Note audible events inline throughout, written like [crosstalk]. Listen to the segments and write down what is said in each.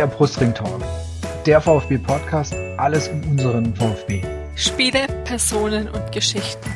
der Brustring Talk, der VfB Podcast, alles um unseren VfB. Spiele, Personen und Geschichten.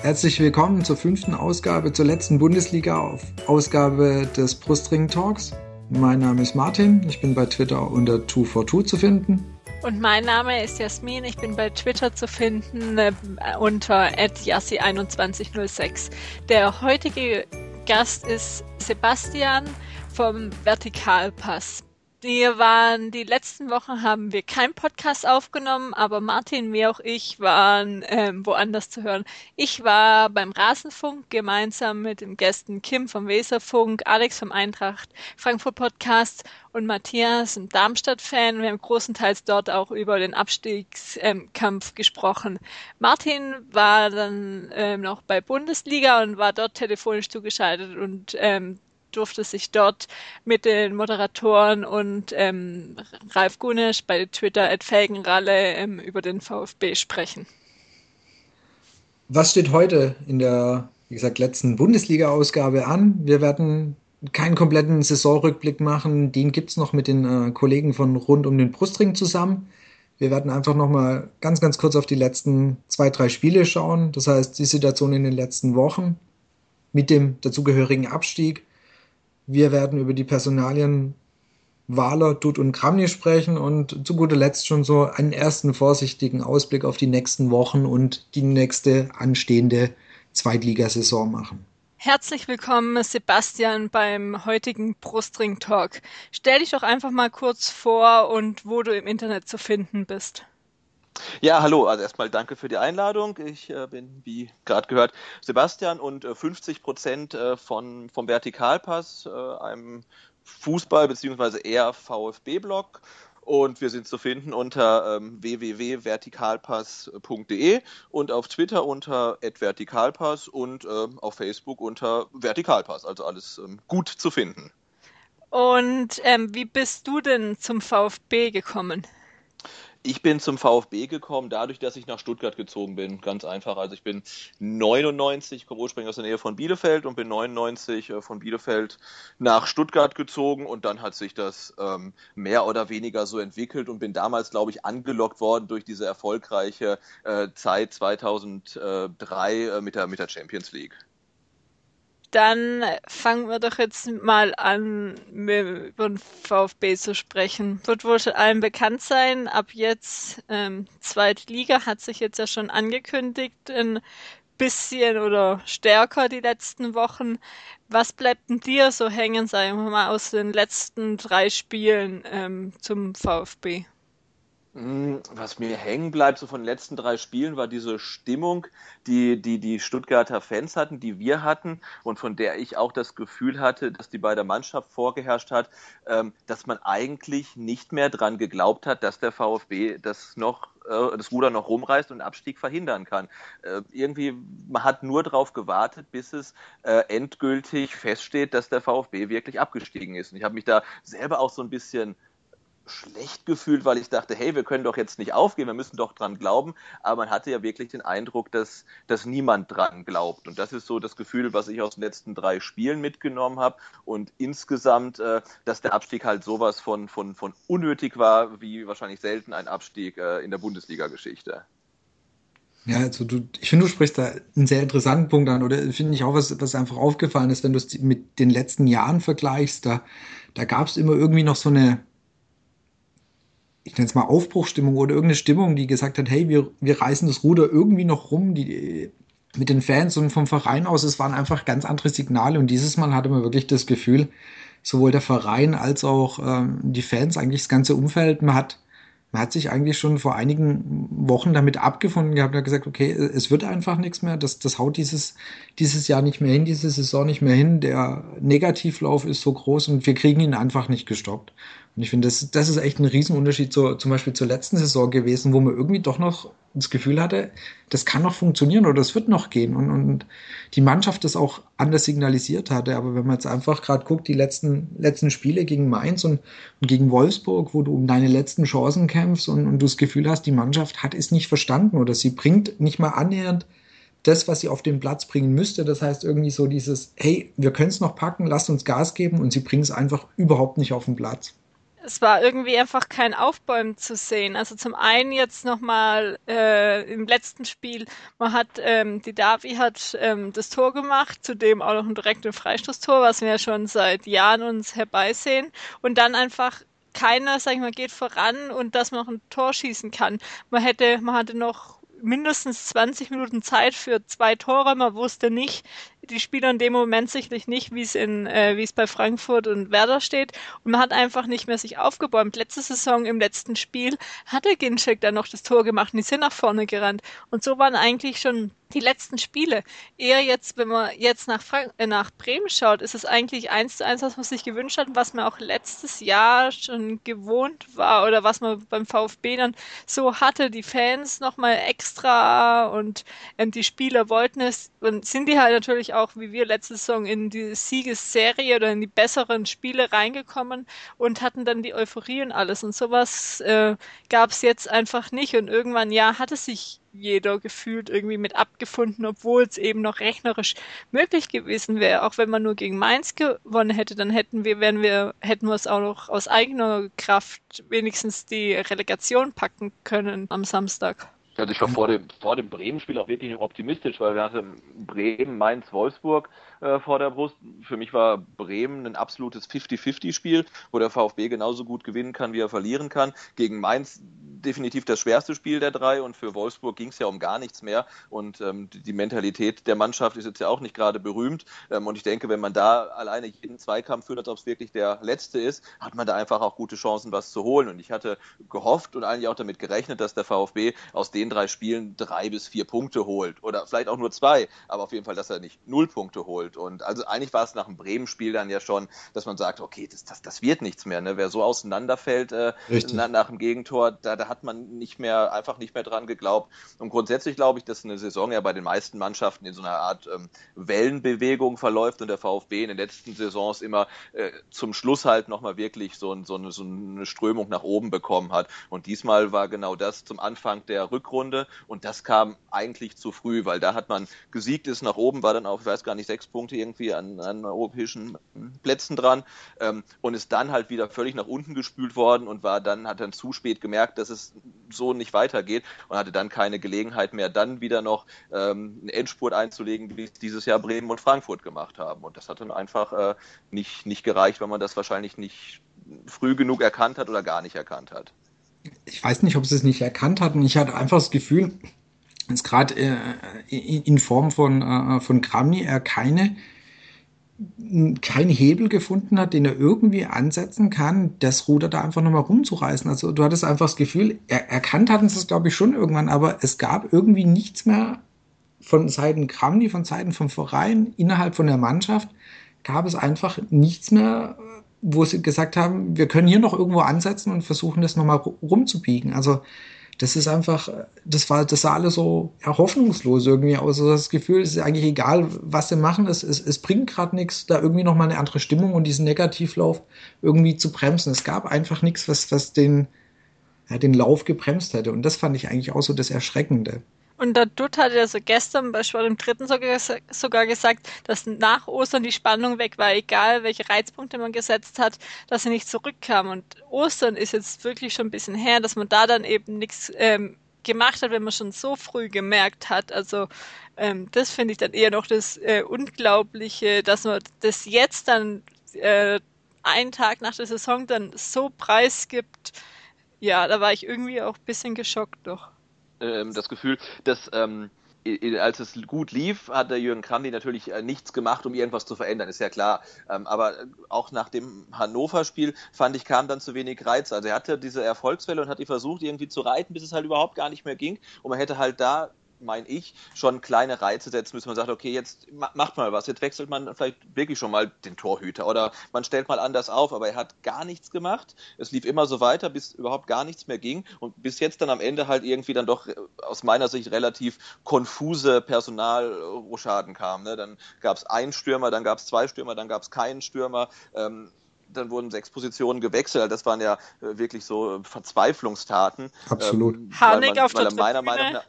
Herzlich willkommen zur fünften Ausgabe, zur letzten Bundesliga-Ausgabe des Brustring Talks. Mein Name ist Martin, ich bin bei Twitter unter 242 zu finden. Und mein Name ist Jasmin, ich bin bei Twitter zu finden äh, unter yassi2106. Der heutige Gast ist Sebastian vom Vertikalpass. Wir waren, die letzten Wochen haben wir keinen Podcast aufgenommen, aber Martin, wie auch ich, waren ähm, woanders zu hören. Ich war beim Rasenfunk gemeinsam mit den Gästen Kim vom Weserfunk, Alex vom Eintracht Frankfurt Podcast und Matthias, ein Darmstadt-Fan. Wir haben großenteils dort auch über den Abstiegskampf ähm, gesprochen. Martin war dann ähm, noch bei Bundesliga und war dort telefonisch zugeschaltet und ähm, durfte sich dort mit den Moderatoren und ähm, Ralf Gunisch bei Twitter at Felgenralle ähm, über den VfB sprechen. Was steht heute in der, wie gesagt, letzten Bundesliga-Ausgabe an? Wir werden keinen kompletten Saisonrückblick machen. Den gibt es noch mit den äh, Kollegen von rund um den Brustring zusammen. Wir werden einfach noch mal ganz, ganz kurz auf die letzten zwei, drei Spiele schauen. Das heißt, die Situation in den letzten Wochen mit dem dazugehörigen Abstieg wir werden über die Personalien Wahler, Dutt und Kramny sprechen und zu guter Letzt schon so einen ersten vorsichtigen Ausblick auf die nächsten Wochen und die nächste anstehende Zweitligasaison machen. Herzlich willkommen, Sebastian, beim heutigen Brustring Talk. Stell dich doch einfach mal kurz vor und wo du im Internet zu finden bist. Ja, hallo. Also erstmal danke für die Einladung. Ich äh, bin, wie gerade gehört, Sebastian und äh, 50 Prozent äh, von, vom Vertikalpass, äh, einem Fußball- bzw. eher VfB-Blog. Und wir sind zu finden unter ähm, www.vertikalpass.de und auf Twitter unter @vertikalpass und äh, auf Facebook unter Vertikalpass. Also alles ähm, gut zu finden. Und ähm, wie bist du denn zum VfB gekommen? Ich bin zum VfB gekommen, dadurch, dass ich nach Stuttgart gezogen bin. Ganz einfach. Also ich bin 99, komme ursprünglich aus der Nähe von Bielefeld und bin 99 äh, von Bielefeld nach Stuttgart gezogen und dann hat sich das ähm, mehr oder weniger so entwickelt und bin damals, glaube ich, angelockt worden durch diese erfolgreiche äh, Zeit 2003 äh, mit, der, mit der Champions League. Dann fangen wir doch jetzt mal an, über den VfB zu sprechen. Wird wohl schon allen bekannt sein. Ab jetzt ähm, zweite Liga hat sich jetzt ja schon angekündigt, ein bisschen oder stärker die letzten Wochen. Was bleibt denn dir so hängen, sagen wir mal, aus den letzten drei Spielen ähm, zum VfB? Hm, was mir hängen bleibt, so von den letzten drei Spielen, war diese Stimmung, die, die die Stuttgarter Fans hatten, die wir hatten und von der ich auch das Gefühl hatte, dass die bei der Mannschaft vorgeherrscht hat, ähm, dass man eigentlich nicht mehr dran geglaubt hat, dass der VfB das noch äh, das Ruder noch rumreißt und Abstieg verhindern kann. Äh, irgendwie, man hat nur darauf gewartet, bis es äh, endgültig feststeht, dass der VfB wirklich abgestiegen ist. Und ich habe mich da selber auch so ein bisschen schlecht gefühlt, weil ich dachte, hey, wir können doch jetzt nicht aufgeben, wir müssen doch dran glauben. Aber man hatte ja wirklich den Eindruck, dass, dass niemand dran glaubt. Und das ist so das Gefühl, was ich aus den letzten drei Spielen mitgenommen habe. Und insgesamt, äh, dass der Abstieg halt sowas von, von, von unnötig war, wie wahrscheinlich selten ein Abstieg äh, in der Bundesliga-Geschichte. Ja, also du, ich finde, du sprichst da einen sehr interessanten Punkt an, oder finde ich auch, was, was einfach aufgefallen ist, wenn du es mit den letzten Jahren vergleichst, da, da gab es immer irgendwie noch so eine, ich nenne es mal Aufbruchstimmung oder irgendeine Stimmung, die gesagt hat, hey, wir, wir reißen das Ruder irgendwie noch rum, die, mit den Fans und vom Verein aus, es waren einfach ganz andere Signale. Und dieses Mal hatte man wirklich das Gefühl, sowohl der Verein als auch ähm, die Fans, eigentlich das ganze Umfeld, man hat man hat sich eigentlich schon vor einigen Wochen damit abgefunden gehabt hat gesagt, okay, es wird einfach nichts mehr, das, das haut dieses, dieses Jahr nicht mehr hin, diese Saison nicht mehr hin, der Negativlauf ist so groß und wir kriegen ihn einfach nicht gestoppt. Und ich finde, das, das ist echt ein Riesenunterschied zur, zum Beispiel zur letzten Saison gewesen, wo man irgendwie doch noch das Gefühl hatte, das kann noch funktionieren oder das wird noch gehen und, und die Mannschaft das auch anders signalisiert hatte. Aber wenn man jetzt einfach gerade guckt, die letzten, letzten Spiele gegen Mainz und, und, gegen Wolfsburg, wo du um deine letzten Chancen kämpfst und, und du das Gefühl hast, die Mannschaft hat es nicht verstanden oder sie bringt nicht mal annähernd das, was sie auf den Platz bringen müsste. Das heißt irgendwie so dieses, hey, wir können es noch packen, lasst uns Gas geben und sie bringen es einfach überhaupt nicht auf den Platz. Es war irgendwie einfach kein Aufbäumen zu sehen. Also zum einen jetzt nochmal äh, im letzten Spiel, man hat, ähm, die Davi hat ähm, das Tor gemacht, zudem auch noch ein direktes Freistoßtor, was wir ja schon seit Jahren uns herbeisehen. Und dann einfach keiner, sag ich mal, geht voran und dass man noch ein Tor schießen kann. Man hätte, man hatte noch mindestens 20 Minuten Zeit für zwei Tore. Man wusste nicht, die Spieler in dem Moment sicherlich nicht, wie es in, äh, wie es bei Frankfurt und Werder steht. Und man hat einfach nicht mehr sich aufgebäumt. Letzte Saison im letzten Spiel hatte Ginczek dann noch das Tor gemacht und die sind nach vorne gerannt. Und so waren eigentlich schon die letzten Spiele. Eher jetzt, wenn man jetzt nach, Frank äh, nach Bremen schaut, ist es eigentlich eins zu eins, was man sich gewünscht hat, was man auch letztes Jahr schon gewohnt war oder was man beim VfB dann so hatte. Die Fans nochmal extra und ähm, die Spieler wollten es und sind die halt natürlich auch wie wir letzte Saison in die Siegesserie oder in die besseren Spiele reingekommen und hatten dann die Euphorie und alles. Und sowas äh, gab es jetzt einfach nicht. Und irgendwann, ja, hatte sich jeder gefühlt irgendwie mit abgefunden, obwohl es eben noch rechnerisch möglich gewesen wäre. Auch wenn man nur gegen Mainz gewonnen hätte, dann hätten wir, wenn wir, hätten wir es auch noch aus eigener Kraft wenigstens die Relegation packen können am Samstag. Also ich war vor dem, vor dem Bremen-Spiel auch wirklich optimistisch, weil wir hatten Bremen, Mainz, Wolfsburg äh, vor der Brust. Für mich war Bremen ein absolutes 50-50-Spiel, wo der VfB genauso gut gewinnen kann, wie er verlieren kann. Gegen Mainz definitiv das schwerste Spiel der drei und für Wolfsburg ging es ja um gar nichts mehr. Und ähm, die Mentalität der Mannschaft ist jetzt ja auch nicht gerade berühmt. Ähm, und ich denke, wenn man da alleine jeden Zweikampf führt, als ob es wirklich der letzte ist, hat man da einfach auch gute Chancen, was zu holen. Und ich hatte gehofft und eigentlich auch damit gerechnet, dass der VfB aus den drei Spielen drei bis vier Punkte holt. Oder vielleicht auch nur zwei, aber auf jeden Fall, dass er nicht null Punkte holt. Und also eigentlich war es nach dem Bremen-Spiel dann ja schon, dass man sagt, okay, das, das, das wird nichts mehr. Ne? Wer so auseinanderfällt äh, nach, nach dem Gegentor, da, da hat man nicht mehr, einfach nicht mehr dran geglaubt. Und grundsätzlich glaube ich, dass eine Saison ja bei den meisten Mannschaften in so einer Art ähm, Wellenbewegung verläuft und der VfB in den letzten Saisons immer äh, zum Schluss halt nochmal wirklich so, so, eine, so eine Strömung nach oben bekommen hat. Und diesmal war genau das zum Anfang der Rückrunde und das kam eigentlich zu früh, weil da hat man gesiegt, ist nach oben, war dann auch, ich weiß gar nicht, sechs Punkte irgendwie an, an europäischen Plätzen dran ähm, und ist dann halt wieder völlig nach unten gespült worden und war dann, hat dann zu spät gemerkt, dass es so nicht weitergeht und hatte dann keine Gelegenheit mehr, dann wieder noch ähm, einen Endspurt einzulegen, wie es dieses Jahr Bremen und Frankfurt gemacht haben. Und das hat dann einfach äh, nicht, nicht gereicht, weil man das wahrscheinlich nicht früh genug erkannt hat oder gar nicht erkannt hat. Ich weiß nicht, ob sie es nicht erkannt hatten. Ich hatte einfach das Gefühl, dass gerade äh, in Form von, äh, von Grammy er keine keinen Hebel gefunden hat, den er irgendwie ansetzen kann, das Ruder da einfach nochmal rumzureißen. Also du hattest einfach das Gefühl, er, erkannt hatten sie es, glaube ich, schon irgendwann, aber es gab irgendwie nichts mehr von Seiten Kramni, von Seiten vom Verein, innerhalb von der Mannschaft, gab es einfach nichts mehr, wo sie gesagt haben, wir können hier noch irgendwo ansetzen und versuchen, das nochmal rumzubiegen. Also das ist einfach, das war, das sah alles so ja, hoffnungslos irgendwie aus. Also das Gefühl, es ist eigentlich egal, was sie machen, es, es, es bringt gerade nichts, da irgendwie nochmal eine andere Stimmung und diesen Negativlauf irgendwie zu bremsen. Es gab einfach nichts, was, was den, ja, den Lauf gebremst hätte. Und das fand ich eigentlich auch so das Erschreckende. Und der Dutt hat ja so gestern bei Sport im dritten sogar, sogar gesagt, dass nach Ostern die Spannung weg war, egal welche Reizpunkte man gesetzt hat, dass sie nicht zurückkam. Und Ostern ist jetzt wirklich schon ein bisschen her, dass man da dann eben nichts ähm, gemacht hat, wenn man schon so früh gemerkt hat. Also ähm, das finde ich dann eher noch das äh, Unglaubliche, dass man das jetzt dann äh, einen Tag nach der Saison dann so preisgibt. Ja, da war ich irgendwie auch ein bisschen geschockt doch ähm, das Gefühl, dass ähm, als es gut lief, hat der Jürgen Kramny natürlich äh, nichts gemacht, um irgendwas zu verändern, ist ja klar. Ähm, aber äh, auch nach dem Hannover-Spiel, fand ich, kam dann zu wenig Reiz. Also er hatte diese Erfolgswelle und hat die versucht, irgendwie zu reiten, bis es halt überhaupt gar nicht mehr ging. Und man hätte halt da meine ich, schon kleine Reize setzen müssen. Man sagt, okay, jetzt macht mal was, jetzt wechselt man vielleicht wirklich schon mal den Torhüter oder man stellt mal anders auf, aber er hat gar nichts gemacht. Es lief immer so weiter, bis überhaupt gar nichts mehr ging und bis jetzt dann am Ende halt irgendwie dann doch äh, aus meiner Sicht relativ konfuse Personalroschaden kam. Ne? Dann gab es einen Stürmer, dann gab es zwei Stürmer, dann gab es keinen Stürmer. Ähm, dann wurden sechs Positionen gewechselt. Das waren ja äh, wirklich so Verzweiflungstaten. Absolut. Ähm, Harnik auf der meiner Meinung nach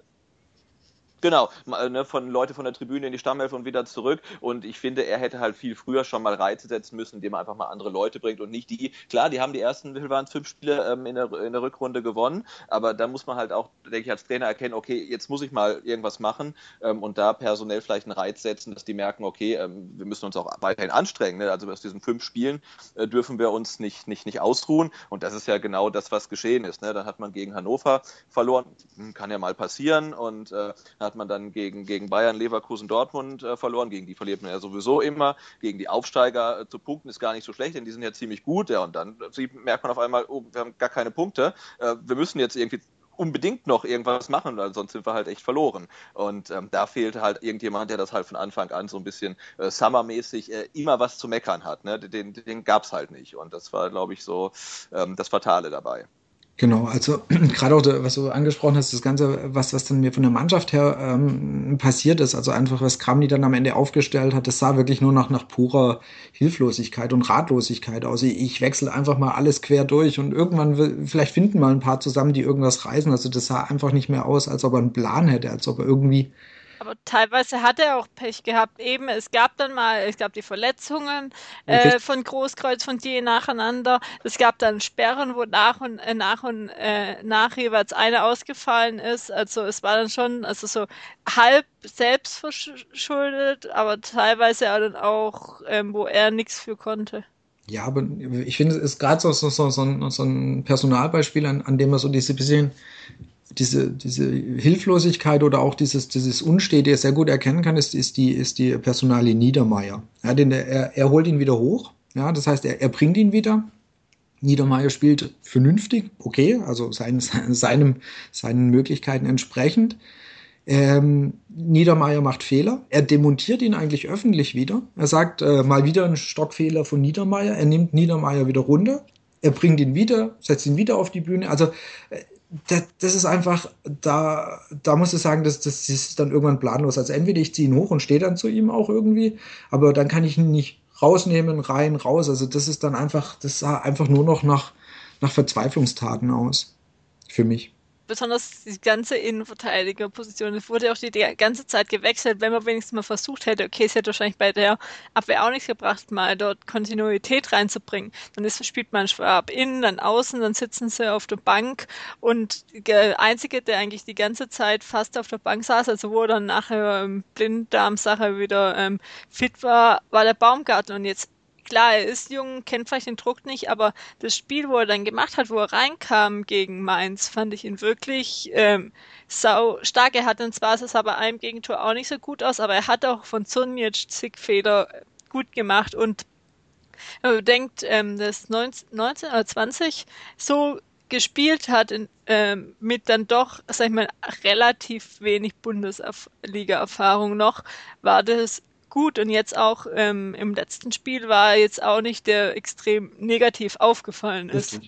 Genau, ne, von Leute von der Tribüne in die Stammelf und wieder zurück. Und ich finde, er hätte halt viel früher schon mal Reize setzen müssen, indem er einfach mal andere Leute bringt und nicht die. Klar, die haben die ersten, wie waren es, fünf Spiele ähm, in, der, in der Rückrunde gewonnen, aber da muss man halt auch, denke ich, als Trainer erkennen, okay, jetzt muss ich mal irgendwas machen ähm, und da personell vielleicht einen Reiz setzen, dass die merken, okay, ähm, wir müssen uns auch weiterhin anstrengen. Ne? Also aus diesen fünf Spielen äh, dürfen wir uns nicht, nicht, nicht ausruhen. Und das ist ja genau das, was geschehen ist. Ne? Dann hat man gegen Hannover verloren, hm, kann ja mal passieren und äh, hat hat man dann gegen, gegen Bayern, Leverkusen, Dortmund äh, verloren. Gegen die verliert man ja sowieso immer. Gegen die Aufsteiger äh, zu punkten ist gar nicht so schlecht, denn die sind ja ziemlich gut. Ja, und dann sieht, merkt man auf einmal, oh, wir haben gar keine Punkte. Äh, wir müssen jetzt irgendwie unbedingt noch irgendwas machen, weil sonst sind wir halt echt verloren. Und ähm, da fehlt halt irgendjemand, der das halt von Anfang an so ein bisschen äh, Summer-mäßig äh, immer was zu meckern hat. Ne? Den, den gab es halt nicht. Und das war, glaube ich, so ähm, das Fatale dabei. Genau, also [clears throat] gerade auch, was du angesprochen hast, das Ganze, was, was dann mir von der Mannschaft her ähm, passiert ist, also einfach, was Kramni dann am Ende aufgestellt hat, das sah wirklich nur nach, nach purer Hilflosigkeit und Ratlosigkeit aus. Ich, ich wechsle einfach mal alles quer durch und irgendwann, vielleicht finden mal ein paar zusammen, die irgendwas reißen. Also das sah einfach nicht mehr aus, als ob er einen Plan hätte, als ob er irgendwie aber teilweise hat er auch Pech gehabt. Eben, es gab dann mal, es gab die Verletzungen äh, von Großkreuz von dir nacheinander. Es gab dann Sperren, wo nach und äh, nach und äh, nach jeweils eine ausgefallen ist. Also es war dann schon, also so halb selbst verschuldet, aber teilweise dann auch, ähm, wo er nichts für konnte. Ja, aber ich finde, es ist gerade so, so, so, so, ein, so ein Personalbeispiel, an, an dem man so diese bisschen diese, diese Hilflosigkeit oder auch dieses, dieses Unstete sehr gut erkennen kann, ist, ist die, ist die Personalie Niedermeyer. Ja, denn er, er holt ihn wieder hoch. Ja, das heißt, er, er bringt ihn wieder. Niedermeyer spielt vernünftig, okay, also sein, [laughs] seinem, seinen Möglichkeiten entsprechend. Ähm, Niedermeyer macht Fehler. Er demontiert ihn eigentlich öffentlich wieder. Er sagt äh, mal wieder ein Stockfehler von Niedermeyer. Er nimmt Niedermeyer wieder runter. Er bringt ihn wieder, setzt ihn wieder auf die Bühne. Also äh, das, das ist einfach, da, da muss ich sagen, das, das ist dann irgendwann planlos. Also entweder ich ziehe ihn hoch und stehe dann zu ihm auch irgendwie, aber dann kann ich ihn nicht rausnehmen, rein, raus. Also das ist dann einfach, das sah einfach nur noch nach, nach Verzweiflungstaten aus. Für mich besonders die ganze Innenverteidigerposition. Es wurde auch die, die, ganze Zeit gewechselt, wenn man wenigstens mal versucht hätte, okay, es hätte wahrscheinlich bei der Abwehr auch nichts gebracht, mal dort Kontinuität reinzubringen. Dann ist, spielt man Schwab innen, dann außen, dann sitzen sie auf der Bank und der Einzige, der eigentlich die ganze Zeit fast auf der Bank saß, also wo dann nachher ähm, Blinddarm-Sache wieder ähm, fit war, war der Baumgarten und jetzt klar, er ist jung, kennt vielleicht den Druck nicht, aber das Spiel, wo er dann gemacht hat, wo er reinkam gegen Mainz, fand ich ihn wirklich ähm, sau stark. Er hat dann zwar es aber einem Gegentor auch nicht so gut aus, aber er hat auch von Zunic zig Fehler gut gemacht und wenn man denkt, ähm, dass 19, 19 oder 20 so gespielt hat in, ähm, mit dann doch, sag ich mal, relativ wenig Bundesliga-Erfahrung noch, war das gut und jetzt auch ähm, im letzten Spiel war er jetzt auch nicht der extrem negativ aufgefallen ist.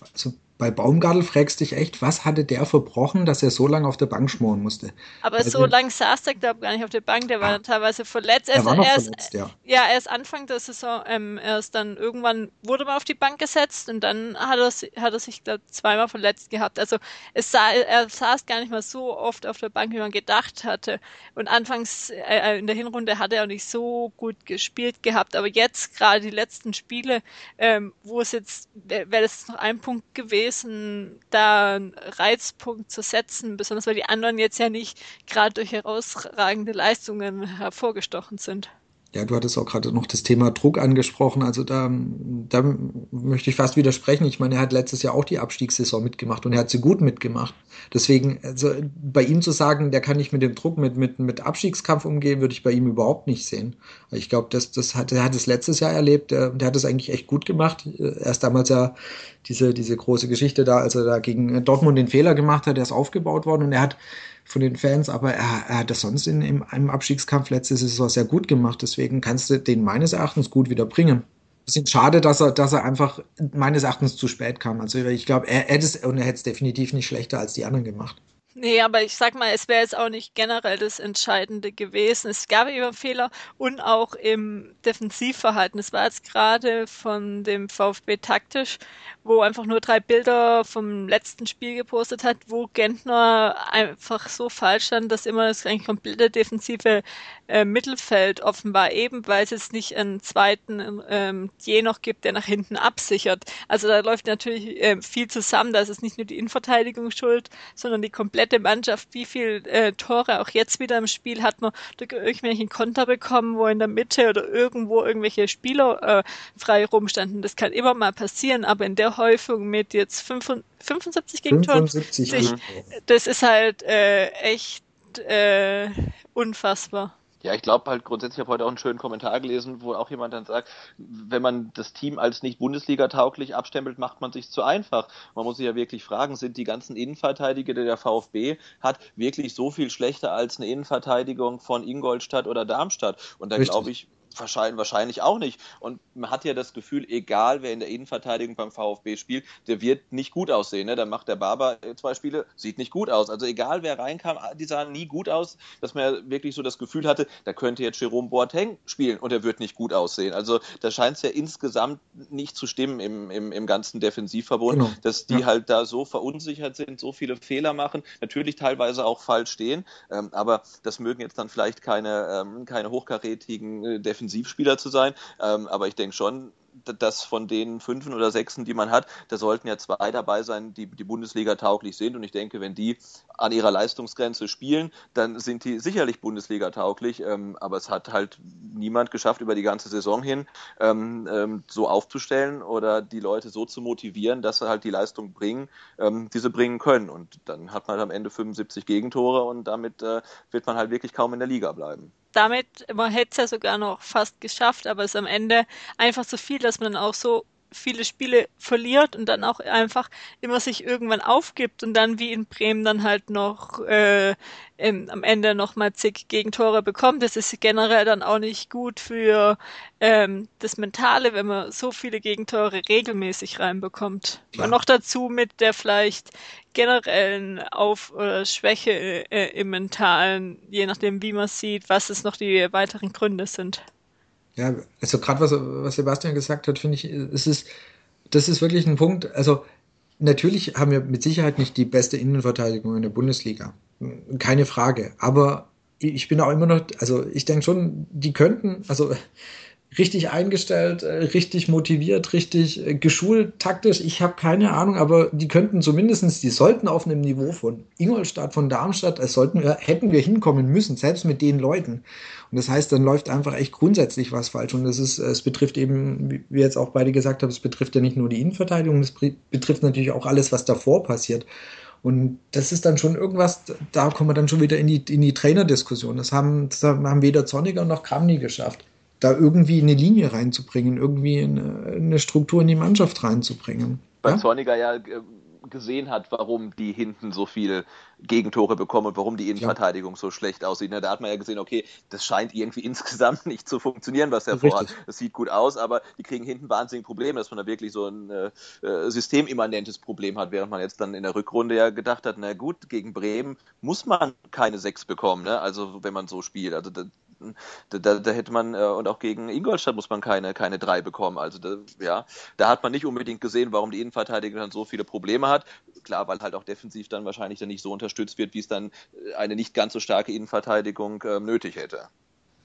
Also bei Baumgartel fragst dich echt, was hatte der verbrochen, dass er so lange auf der Bank schmoren musste? Aber also, so lange saß der, glaube ich, gar nicht auf der Bank, der war ja. teilweise verletzt. Er, er war noch erst, verletzt, ja. Ja, erst Anfang der Saison, ähm, erst dann irgendwann wurde man auf die Bank gesetzt und dann hat er, hat er sich da zweimal verletzt gehabt. Also sah, er saß gar nicht mal so oft auf der Bank, wie man gedacht hatte. Und anfangs äh, äh in der Hinrunde hat er auch nicht so gut gespielt gehabt. Aber jetzt, gerade die letzten Spiele, ähm, wo es jetzt, wäre das noch ein Punkt gewesen, gewesen, da einen Reizpunkt zu setzen, besonders weil die anderen jetzt ja nicht gerade durch herausragende Leistungen hervorgestochen sind. Ja, du hattest auch gerade noch das Thema Druck angesprochen. Also da, da möchte ich fast widersprechen. Ich meine, er hat letztes Jahr auch die Abstiegssaison mitgemacht und er hat sie gut mitgemacht. Deswegen, also bei ihm zu sagen, der kann nicht mit dem Druck, mit, mit, mit Abstiegskampf umgehen, würde ich bei ihm überhaupt nicht sehen. Ich glaube, das, das hat, er hat es letztes Jahr erlebt. Der, der hat es eigentlich echt gut gemacht. Erst damals ja diese, diese große Geschichte da, als er da gegen Dortmund den Fehler gemacht hat, der ist aufgebaut worden und er hat von den Fans, aber er, er hat das sonst in, in einem Abstiegskampf letztes Saison sehr gut gemacht. Deswegen kannst du den meines Erachtens gut wieder bringen. Es ist schade, dass er, dass er einfach meines Erachtens zu spät kam. Also ich glaube, er hätte es und er hätte es definitiv nicht schlechter als die anderen gemacht. Nee, aber ich sag mal, es wäre jetzt auch nicht generell das Entscheidende gewesen. Es gab immer Fehler und auch im Defensivverhalten. Es war jetzt gerade von dem VfB taktisch, wo einfach nur drei Bilder vom letzten Spiel gepostet hat, wo Gentner einfach so falsch stand, dass immer das eigentlich komplette defensive äh, Mittelfeld offen war, eben weil es jetzt nicht einen zweiten ähm, je noch gibt, der nach hinten absichert. Also da läuft natürlich äh, viel zusammen. Da ist es nicht nur die Innenverteidigung schuld, sondern die komplette komplette Mannschaft, wie viel äh, Tore auch jetzt wieder im Spiel hat man durch irgendwelchen Konter bekommen, wo in der Mitte oder irgendwo irgendwelche Spieler äh, frei rumstanden. Das kann immer mal passieren, aber in der Häufung mit jetzt 75 Gegentoren, 75, das ist halt äh, echt äh, unfassbar. Ja, ich glaube halt grundsätzlich, ich habe heute auch einen schönen Kommentar gelesen, wo auch jemand dann sagt, wenn man das Team als nicht Bundesliga-tauglich abstempelt, macht man sich zu einfach. Man muss sich ja wirklich fragen, sind die ganzen Innenverteidiger, die der VfB hat, wirklich so viel schlechter als eine Innenverteidigung von Ingolstadt oder Darmstadt? Und da glaube ich, Wahrscheinlich, wahrscheinlich auch nicht. Und man hat ja das Gefühl, egal wer in der Innenverteidigung beim VfB spielt, der wird nicht gut aussehen. Ne? Dann macht der Barber zwei Spiele, sieht nicht gut aus. Also egal wer reinkam, die sahen nie gut aus, dass man ja wirklich so das Gefühl hatte, da könnte jetzt Jerome Boateng spielen und er wird nicht gut aussehen. Also da scheint es ja insgesamt nicht zu stimmen im, im, im ganzen Defensivverbund, genau. dass die ja. halt da so verunsichert sind, so viele Fehler machen, natürlich teilweise auch falsch stehen, ähm, aber das mögen jetzt dann vielleicht keine, ähm, keine hochkarätigen äh, Defensiv Offensivspieler zu sein. Ähm, aber ich denke schon, dass von den fünf oder sechsen, die man hat, da sollten ja zwei dabei sein, die die Bundesliga tauglich sind. Und ich denke, wenn die an ihrer Leistungsgrenze spielen, dann sind die sicherlich Bundesliga tauglich. Ähm, aber es hat halt niemand geschafft, über die ganze Saison hin ähm, ähm, so aufzustellen oder die Leute so zu motivieren, dass sie halt die Leistung bringen, ähm, die sie bringen können. Und dann hat man am Ende 75 Gegentore und damit äh, wird man halt wirklich kaum in der Liga bleiben damit, man hätte es ja sogar noch fast geschafft, aber es ist am Ende einfach so viel, dass man dann auch so viele Spiele verliert und dann auch einfach immer sich irgendwann aufgibt und dann wie in Bremen dann halt noch äh, im, am Ende noch mal zig Gegentore bekommt. Das ist generell dann auch nicht gut für ähm, das Mentale, wenn man so viele Gegentore regelmäßig reinbekommt. Ja. Und noch dazu mit der vielleicht generellen Auf- oder Schwäche äh, im Mentalen, je nachdem wie man sieht, was es noch die weiteren Gründe sind. Ja, also gerade was, was Sebastian gesagt hat, finde ich, es ist, das ist wirklich ein Punkt. Also natürlich haben wir mit Sicherheit nicht die beste Innenverteidigung in der Bundesliga. Keine Frage. Aber ich bin auch immer noch, also ich denke schon, die könnten, also richtig eingestellt, äh, richtig motiviert, richtig äh, geschult, taktisch. Ich habe keine Ahnung, aber die könnten zumindestens, die sollten auf einem Niveau von Ingolstadt, von Darmstadt, es sollten wir, hätten wir hinkommen müssen, selbst mit den Leuten. Und das heißt, dann läuft einfach echt grundsätzlich was falsch. Und das ist, es betrifft eben, wie jetzt auch beide gesagt haben, es betrifft ja nicht nur die Innenverteidigung, es betrifft natürlich auch alles, was davor passiert. Und das ist dann schon irgendwas, da kommen wir dann schon wieder in die, in die Trainerdiskussion. Das haben, das haben weder Zorniger noch Kramny geschafft da irgendwie eine Linie reinzubringen, irgendwie eine, eine Struktur in die Mannschaft reinzubringen. Weil ja? Zorniger ja äh, gesehen hat, warum die hinten so viele Gegentore bekommen und warum die Innenverteidigung ja. so schlecht aussieht. Da hat man ja gesehen, okay, das scheint irgendwie [laughs] insgesamt nicht zu funktionieren, was er vorhat. Das sieht gut aus, aber die kriegen hinten wahnsinnige Probleme, dass man da wirklich so ein äh, äh, systemimmanentes Problem hat, während man jetzt dann in der Rückrunde ja gedacht hat, na gut, gegen Bremen muss man keine sechs bekommen, ne? also wenn man so spielt. Also da, da, hätte man, äh, und auch gegen Ingolstadt muss man keine, keine drei bekommen. Also da, ja, da hat man nicht unbedingt gesehen, warum die Innenverteidigung dann so viele Probleme hat. Klar, weil halt auch defensiv dann wahrscheinlich dann nicht so unterstützt wird, wie es dann äh, eine nicht ganz so starke Innenverteidigung äh, nötig hätte.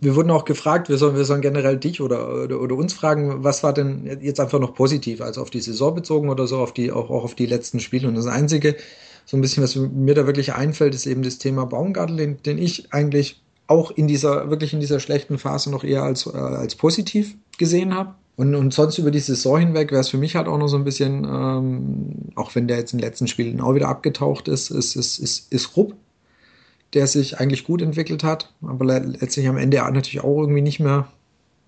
Wir wurden auch gefragt, wir sollen, wir sollen generell dich oder, oder, oder, uns fragen, was war denn jetzt einfach noch positiv, also auf die Saison bezogen oder so, auf die, auch, auch auf die letzten Spiele. Und das Einzige, so ein bisschen, was mir da wirklich einfällt, ist eben das Thema Baumgartel, den, den ich eigentlich auch in dieser, wirklich in dieser schlechten Phase noch eher als, äh, als positiv gesehen habe. Und, und sonst über die Saison hinweg wäre es für mich halt auch noch so ein bisschen, ähm, auch wenn der jetzt in den letzten Spielen auch wieder abgetaucht ist, ist, ist, ist, ist Rupp, der sich eigentlich gut entwickelt hat, aber letztlich am Ende natürlich auch irgendwie nicht mehr,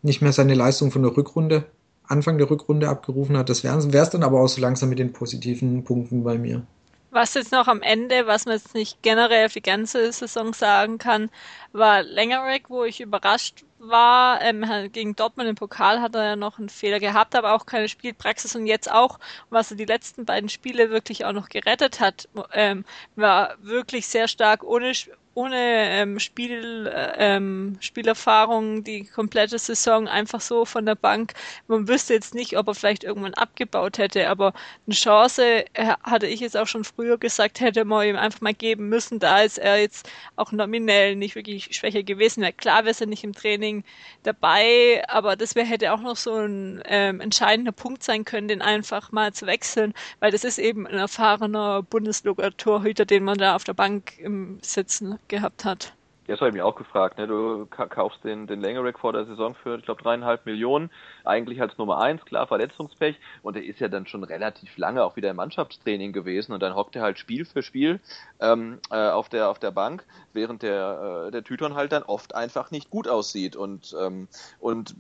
nicht mehr seine Leistung von der Rückrunde, Anfang der Rückrunde abgerufen hat. Das wäre es dann aber auch so langsam mit den positiven Punkten bei mir. Was jetzt noch am Ende, was man jetzt nicht generell für die ganze Saison sagen kann, war Längerek, wo ich überrascht war. Ähm, gegen Dortmund im Pokal hat er ja noch einen Fehler gehabt, aber auch keine Spielpraxis und jetzt auch, was er die letzten beiden Spiele wirklich auch noch gerettet hat, ähm, war wirklich sehr stark ohne ohne ähm, Spiel, äh, ähm, Spielerfahrung die komplette Saison einfach so von der Bank. Man wüsste jetzt nicht, ob er vielleicht irgendwann abgebaut hätte, aber eine Chance äh, hatte ich jetzt auch schon früher gesagt, hätte man ihm einfach mal geben müssen, da ist er jetzt auch nominell nicht wirklich schwächer gewesen wäre. Klar wäre er nicht im Training dabei, aber das wäre hätte auch noch so ein ähm, entscheidender Punkt sein können, den einfach mal zu wechseln, weil das ist eben ein erfahrener Bundesliga-Torhüter, den man da auf der Bank im Sitzen gehabt hat. Das habe ich mich auch gefragt. Ne? Du kaufst den, den Langerack vor der Saison für, ich glaube, dreieinhalb Millionen, eigentlich als Nummer eins, klar, Verletzungspech. Und er ist ja dann schon relativ lange auch wieder im Mannschaftstraining gewesen und dann hockt er halt Spiel für Spiel ähm, äh, auf, der, auf der Bank, während der, äh, der Tyton halt dann oft einfach nicht gut aussieht. Und, ähm, und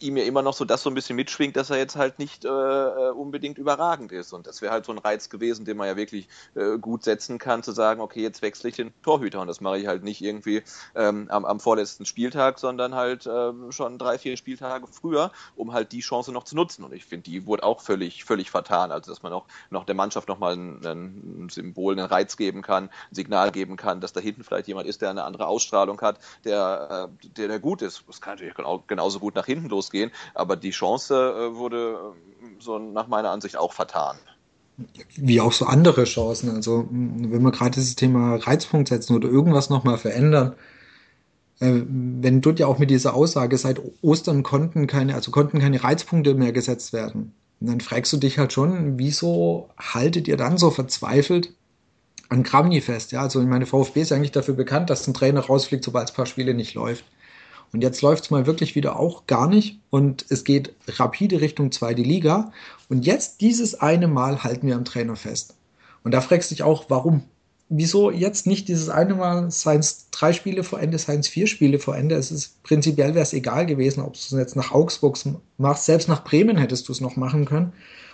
ihm ja immer noch so das so ein bisschen mitschwingt, dass er jetzt halt nicht äh, äh, unbedingt überragend ist. Und das wäre halt so ein Reiz gewesen, den man ja wirklich äh, gut setzen kann, zu sagen, okay, jetzt wechsle ich den Torhüter. Und das mache ich halt nicht irgendwie ähm, am, am vorletzten Spieltag, sondern halt ähm, schon drei, vier Spieltage früher, um halt die Chance noch zu nutzen. Und ich finde, die wurde auch völlig, völlig vertan. Also, dass man auch noch der Mannschaft nochmal ein, ein Symbol, einen Reiz geben kann, ein Signal geben kann, dass da hinten vielleicht jemand ist, der eine andere Ausstrahlung hat, der, äh, der, der gut ist. Das kann natürlich genau, genauso gut nach hinten losgehen. Aber die Chance äh, wurde äh, so nach meiner Ansicht auch vertan. Wie auch so andere Chancen. Also wenn wir gerade dieses Thema Reizpunkt setzen oder irgendwas nochmal verändern, wenn dort ja auch mit dieser Aussage seit Ostern konnten keine, also konnten keine Reizpunkte mehr gesetzt werden. Dann fragst du dich halt schon, wieso haltet ihr dann so verzweifelt an Kramny fest? Ja, also meine VfB ist eigentlich dafür bekannt, dass ein Trainer rausfliegt, sobald es ein paar Spiele nicht läuft. Und jetzt läuft es mal wirklich wieder auch gar nicht und es geht rapide Richtung zweite Liga. Und jetzt dieses eine Mal halten wir am Trainer fest. Und da fragst du dich auch, warum? Wieso jetzt nicht dieses eine Mal, es drei Spiele vor Ende, es vier Spiele vor Ende? Es ist prinzipiell wäre es egal gewesen, ob du es jetzt nach Augsburg machst. Selbst nach Bremen hättest du es noch machen können.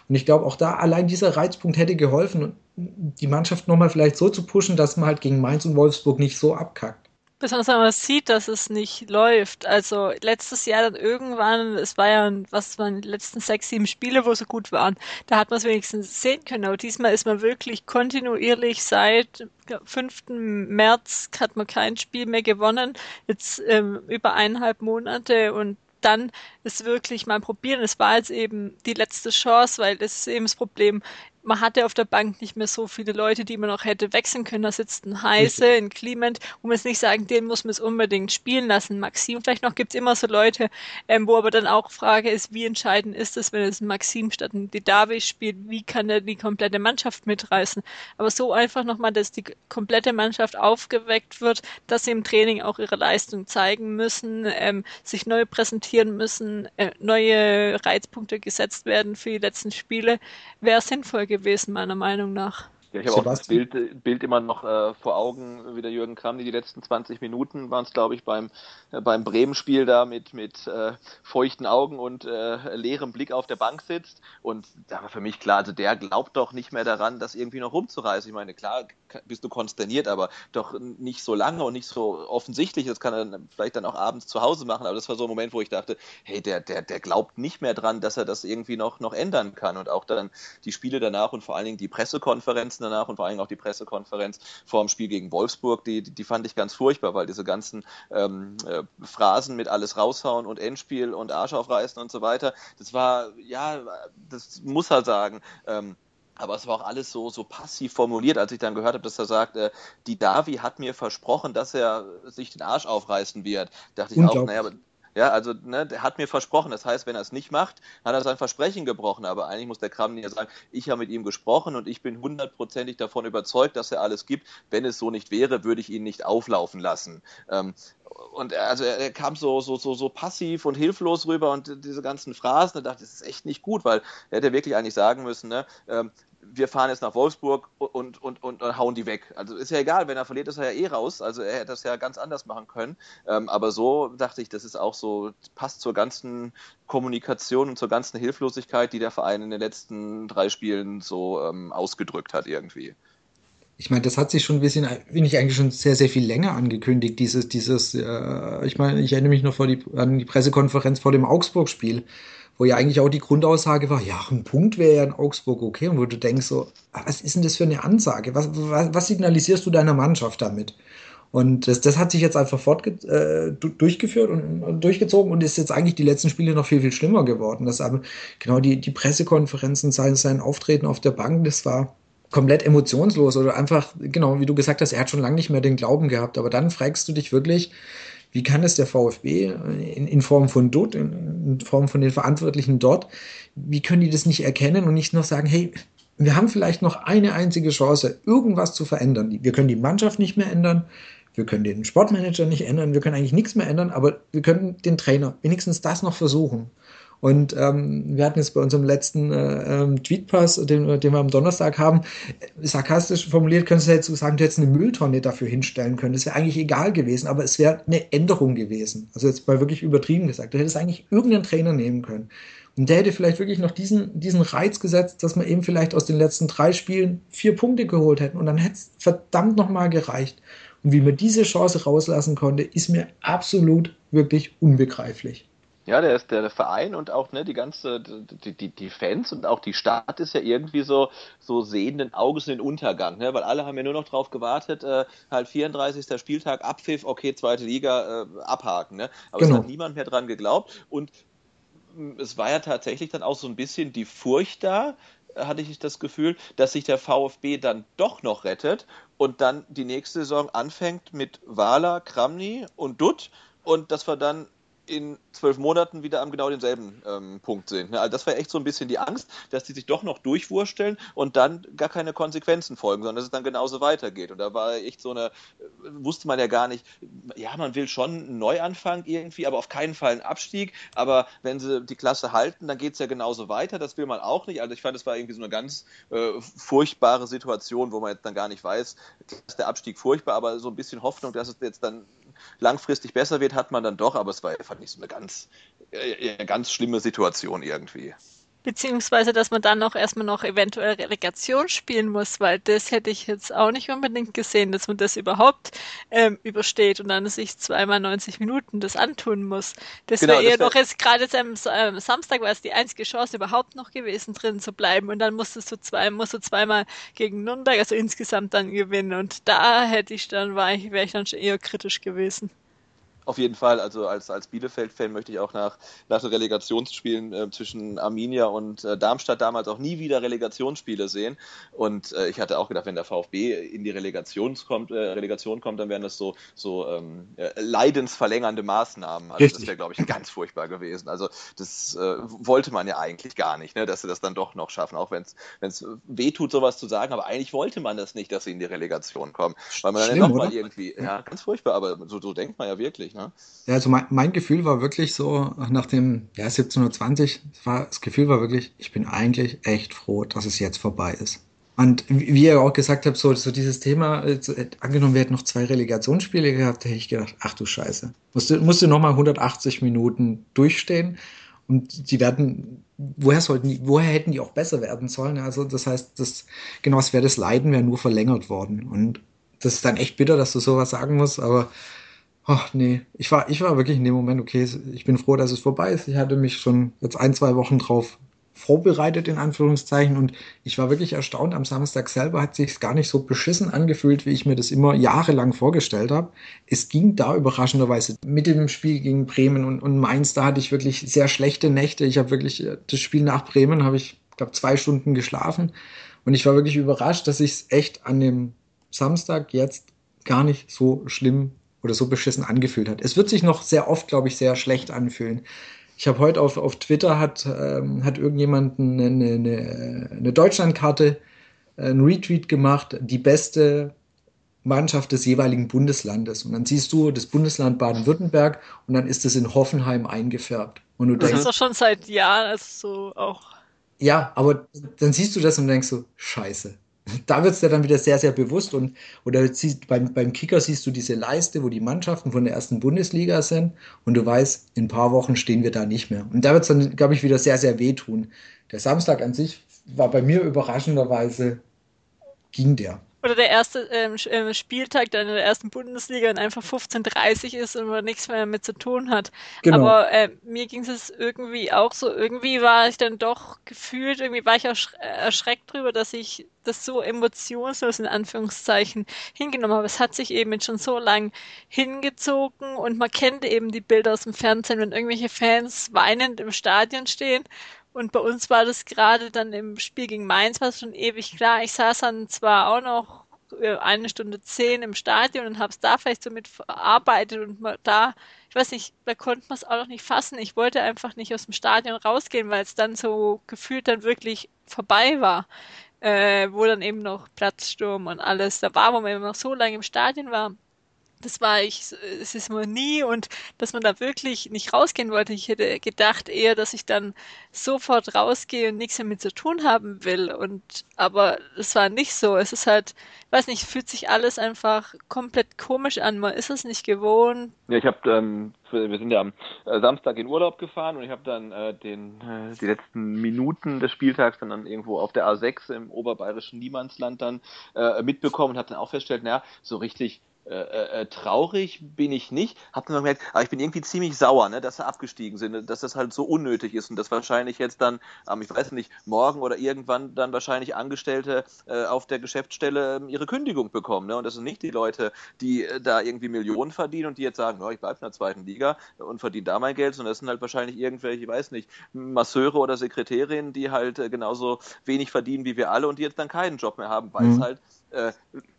Und ich glaube, auch da allein dieser Reizpunkt hätte geholfen, die Mannschaft nochmal vielleicht so zu pushen, dass man halt gegen Mainz und Wolfsburg nicht so abkackt. Besonders wenn man sieht, dass es nicht läuft. Also letztes Jahr dann irgendwann, es war ja, was waren die letzten sechs, sieben Spiele, wo sie gut waren. Da hat man es wenigstens sehen können. Aber diesmal ist man wirklich kontinuierlich seit 5. März hat man kein Spiel mehr gewonnen. Jetzt ähm, über eineinhalb Monate und dann ist wirklich mal probieren. Es war jetzt eben die letzte Chance, weil das ist eben das Problem man hatte auf der Bank nicht mehr so viele Leute, die man noch hätte wechseln können. Da sitzt ein Heiße, ein Clement, wo man jetzt nicht sagen, den muss man es unbedingt spielen lassen. Maxim, vielleicht noch gibt's immer so Leute, ähm, wo aber dann auch Frage ist, wie entscheidend ist es, wenn es ein Maxim statt ein Didavi spielt, wie kann er die komplette Mannschaft mitreißen? Aber so einfach nochmal, dass die komplette Mannschaft aufgeweckt wird, dass sie im Training auch ihre Leistung zeigen müssen, ähm, sich neu präsentieren müssen, äh, neue Reizpunkte gesetzt werden für die letzten Spiele, wäre sinnvoll gewesen, meiner Meinung nach. Ja, ich habe auch das Bild, Bild immer noch äh, vor Augen, wie der Jürgen Kramny die letzten 20 Minuten waren es, glaube ich, beim, äh, beim Bremen-Spiel da mit, mit äh, feuchten Augen und äh, leerem Blick auf der Bank sitzt. Und da war für mich klar, also der glaubt doch nicht mehr daran, das irgendwie noch rumzureißen. Ich meine, klar bist du konsterniert, aber doch nicht so lange und nicht so offensichtlich. Das kann er vielleicht dann auch abends zu Hause machen, aber das war so ein Moment, wo ich dachte, hey, der, der, der glaubt nicht mehr dran, dass er das irgendwie noch, noch ändern kann. Und auch dann die Spiele danach und vor allen Dingen die Pressekonferenzen danach und vor allem auch die Pressekonferenz vor dem Spiel gegen Wolfsburg, die, die fand ich ganz furchtbar, weil diese ganzen ähm, äh, Phrasen mit alles raushauen und Endspiel und Arsch aufreißen und so weiter, das war, ja, das muss er sagen. Ähm, aber es war auch alles so, so passiv formuliert, als ich dann gehört habe, dass er sagt, äh, die Davi hat mir versprochen, dass er sich den Arsch aufreißen wird. Dachte ich auch, naja, ja, also ne, der hat mir versprochen. Das heißt, wenn er es nicht macht, hat er sein Versprechen gebrochen. Aber eigentlich muss der Kram ja sagen, ich habe mit ihm gesprochen und ich bin hundertprozentig davon überzeugt, dass er alles gibt. Wenn es so nicht wäre, würde ich ihn nicht auflaufen lassen. Ähm, und er, also er kam so, so, so, so passiv und hilflos rüber und diese ganzen Phrasen, da dachte ich, das ist echt nicht gut, weil er hätte wirklich eigentlich sagen müssen, ne, ähm, wir fahren jetzt nach Wolfsburg und, und, und, und, hauen die weg. Also ist ja egal, wenn er verliert, ist er ja eh raus. Also er hätte das ja ganz anders machen können. Ähm, aber so dachte ich, das ist auch so, passt zur ganzen Kommunikation und zur ganzen Hilflosigkeit, die der Verein in den letzten drei Spielen so ähm, ausgedrückt hat irgendwie. ich meine, das hat sich schon ein bisschen, bin ich eigentlich schon sehr, sehr viel länger angekündigt, dieses, dieses, äh, ich meine, ich erinnere mich noch die, an die Pressekonferenz vor dem Augsburg-Spiel, wo ja eigentlich auch die Grundaussage war, ja, ein Punkt wäre ja in Augsburg okay, und wo du denkst so, was ist denn das für eine Ansage? Was, was, was signalisierst du deiner Mannschaft damit? Und das, das hat sich jetzt einfach fortge äh, durchgeführt und, und, durchgezogen und ist jetzt eigentlich die letzten Spiele noch viel, viel schlimmer geworden. Das aber genau die, die Pressekonferenzen, sein, sein Auftreten auf der Bank, das war komplett emotionslos oder einfach, genau, wie du gesagt hast, er hat schon lange nicht mehr den Glauben gehabt. Aber dann fragst du dich wirklich, wie kann es der VfB in, in Form von dort, in, in Form von den Verantwortlichen dort, wie können die das nicht erkennen und nicht noch sagen, hey, wir haben vielleicht noch eine einzige Chance, irgendwas zu verändern. Wir können die Mannschaft nicht mehr ändern, wir können den Sportmanager nicht ändern, wir können eigentlich nichts mehr ändern, aber wir können den Trainer wenigstens das noch versuchen. Und ähm, wir hatten jetzt bei unserem letzten äh, ähm, Tweetpass, den, den wir am Donnerstag haben, sarkastisch formuliert, könntest du jetzt so sagen, du hättest eine Mülltonne dafür hinstellen können. Das wäre eigentlich egal gewesen, aber es wäre eine Änderung gewesen. Also jetzt mal wirklich übertrieben gesagt. Du hättest eigentlich irgendeinen Trainer nehmen können. Und der hätte vielleicht wirklich noch diesen, diesen Reiz gesetzt, dass man eben vielleicht aus den letzten drei Spielen vier Punkte geholt hätten. Und dann hätte es verdammt nochmal gereicht. Und wie man diese Chance rauslassen konnte, ist mir absolut wirklich unbegreiflich. Ja, der ist der Verein und auch ne, die ganze die, die, die Fans und auch die Stadt ist ja irgendwie so so sehenden Auges in den Untergang, ne? weil alle haben ja nur noch drauf gewartet, äh, halt 34. Spieltag Abpfiff, okay, zweite Liga äh, abhaken, ne? Aber genau. es hat niemand mehr dran geglaubt und mm, es war ja tatsächlich dann auch so ein bisschen die Furcht da, hatte ich das Gefühl, dass sich der VfB dann doch noch rettet und dann die nächste Saison anfängt mit Wala, Kramny und Dutt und dass wir dann in zwölf Monaten wieder am genau denselben ähm, Punkt sind. Also das war echt so ein bisschen die Angst, dass die sich doch noch durchwursteln und dann gar keine Konsequenzen folgen, sondern dass es dann genauso weitergeht. Und da war echt so eine, äh, wusste man ja gar nicht, ja, man will schon einen Neuanfang irgendwie, aber auf keinen Fall einen Abstieg. Aber wenn sie die Klasse halten, dann geht es ja genauso weiter. Das will man auch nicht. Also ich fand, es war irgendwie so eine ganz äh, furchtbare Situation, wo man jetzt dann gar nicht weiß, ist der Abstieg furchtbar, aber so ein bisschen Hoffnung, dass es jetzt dann langfristig besser wird, hat man dann doch, aber es war einfach nicht so eine ganz, äh, eine ganz schlimme Situation irgendwie. Beziehungsweise, dass man dann noch erstmal noch eventuell Relegation spielen muss, weil das hätte ich jetzt auch nicht unbedingt gesehen, dass man das überhaupt ähm, übersteht und dann sich zweimal 90 Minuten das antun muss. Das genau, wäre eher doch jetzt gerade jetzt am ähm, Samstag war es die einzige Chance überhaupt noch gewesen, drin zu bleiben und dann musstest du zwei, musst du zweimal gegen Nürnberg, also insgesamt dann gewinnen und da hätte ich dann, war ich, wäre ich dann schon eher kritisch gewesen. Auf jeden Fall, also als, als Bielefeld-Fan möchte ich auch nach, nach den Relegationsspielen äh, zwischen Arminia und äh, Darmstadt damals auch nie wieder Relegationsspiele sehen. Und äh, ich hatte auch gedacht, wenn der VfB in die Relegation kommt, äh, Relegation kommt dann wären das so, so ähm, äh, leidensverlängernde Maßnahmen. Also Richtig. das wäre, glaube ich, ganz furchtbar gewesen. Also das äh, wollte man ja eigentlich gar nicht, ne, dass sie das dann doch noch schaffen, auch wenn es weh tut, sowas zu sagen. Aber eigentlich wollte man das nicht, dass sie in die Relegation kommen. Weil man Schlimm, dann ja nochmal irgendwie, ja, ganz furchtbar, aber so, so denkt man ja wirklich wirklich. Ne? Ja, also mein, mein, Gefühl war wirklich so, nach dem ja, 1720, war, das Gefühl war wirklich, ich bin eigentlich echt froh, dass es jetzt vorbei ist. Und wie ihr auch gesagt habt, so, so dieses Thema, äh, angenommen, wir hätten noch zwei Relegationsspiele gehabt, hätte ich gedacht, ach du Scheiße. Musste, musste nochmal 180 Minuten durchstehen. Und die werden, woher sollten die, woher hätten die auch besser werden sollen? Also, das heißt, das, genau, es wäre das Leiden wäre nur verlängert worden. Und das ist dann echt bitter, dass du sowas sagen musst, aber Ach nee, ich war, ich war wirklich in dem Moment, okay, ich bin froh, dass es vorbei ist. Ich hatte mich schon jetzt ein, zwei Wochen drauf vorbereitet, in Anführungszeichen, und ich war wirklich erstaunt. Am Samstag selber hat sich gar nicht so beschissen angefühlt, wie ich mir das immer jahrelang vorgestellt habe. Es ging da überraschenderweise mit dem Spiel gegen Bremen und, und Mainz, da hatte ich wirklich sehr schlechte Nächte. Ich habe wirklich äh, das Spiel nach Bremen, habe ich, glaube zwei Stunden geschlafen. Und ich war wirklich überrascht, dass ich es echt an dem Samstag jetzt gar nicht so schlimm oder so beschissen angefühlt hat. Es wird sich noch sehr oft, glaube ich, sehr schlecht anfühlen. Ich habe heute auf, auf Twitter hat, ähm, hat irgendjemand eine, eine, eine Deutschlandkarte, äh, einen Retweet gemacht, die beste Mannschaft des jeweiligen Bundeslandes. Und dann siehst du das Bundesland Baden-Württemberg und dann ist es in Hoffenheim eingefärbt. Und du das denkst, ist doch schon seit Jahren also so auch. Ja, aber dann siehst du das und denkst so, scheiße, da wird es dir dann wieder sehr, sehr bewusst und oder siehst, beim, beim Kicker siehst du diese Leiste, wo die Mannschaften von der ersten Bundesliga sind und du weißt, in ein paar Wochen stehen wir da nicht mehr. Und da wird es dann, glaube ich, wieder sehr, sehr wehtun. Der Samstag an sich war bei mir überraschenderweise ging der. Oder der erste ähm, ähm Spieltag dann in der ersten Bundesliga und einfach 15:30 ist und man nichts mehr damit zu tun hat. Genau. Aber äh, mir ging es irgendwie auch so, irgendwie war ich dann doch gefühlt, irgendwie war ich auch erschreckt drüber, dass ich das so emotionslos in Anführungszeichen hingenommen habe. Es hat sich eben schon so lang hingezogen und man kennt eben die Bilder aus dem Fernsehen, wenn irgendwelche Fans weinend im Stadion stehen und bei uns war das gerade dann im Spiel gegen Mainz war es schon ewig klar. Ich saß dann zwar auch noch äh, eine Stunde zehn im Stadion und habe es da vielleicht so mit verarbeitet und da, ich weiß nicht, da konnte man es auch noch nicht fassen. Ich wollte einfach nicht aus dem Stadion rausgehen, weil es dann so gefühlt dann wirklich vorbei war. Äh, wo dann eben noch Platzsturm und alles da war, wo man eben noch so lange im Stadion war das war ich, es ist mir nie und dass man da wirklich nicht rausgehen wollte. Ich hätte gedacht eher, dass ich dann sofort rausgehe und nichts damit zu tun haben will. Und aber es war nicht so. Es ist halt, ich weiß nicht, fühlt sich alles einfach komplett komisch an. Man ist es nicht gewohnt. Ja, ich habe ähm, wir sind ja am äh, Samstag in Urlaub gefahren und ich habe dann äh, den äh, die letzten Minuten des Spieltags dann, dann irgendwo auf der A6 im oberbayerischen Niemandsland dann äh, mitbekommen und habe dann auch festgestellt, naja, so richtig äh, äh, äh, traurig bin ich nicht, hab dann gemerkt, aber ich bin irgendwie ziemlich sauer, ne, dass sie abgestiegen sind, dass das halt so unnötig ist und dass wahrscheinlich jetzt dann, ähm, ich weiß nicht, morgen oder irgendwann dann wahrscheinlich Angestellte äh, auf der Geschäftsstelle äh, ihre Kündigung bekommen. Ne? Und das sind nicht die Leute, die äh, da irgendwie Millionen verdienen und die jetzt sagen, oh, ich bleibe in der zweiten Liga und verdiene da mein Geld, sondern das sind halt wahrscheinlich irgendwelche, ich weiß nicht, Masseure oder Sekretärinnen, die halt äh, genauso wenig verdienen wie wir alle und die jetzt dann keinen Job mehr haben, weil es mhm. halt äh,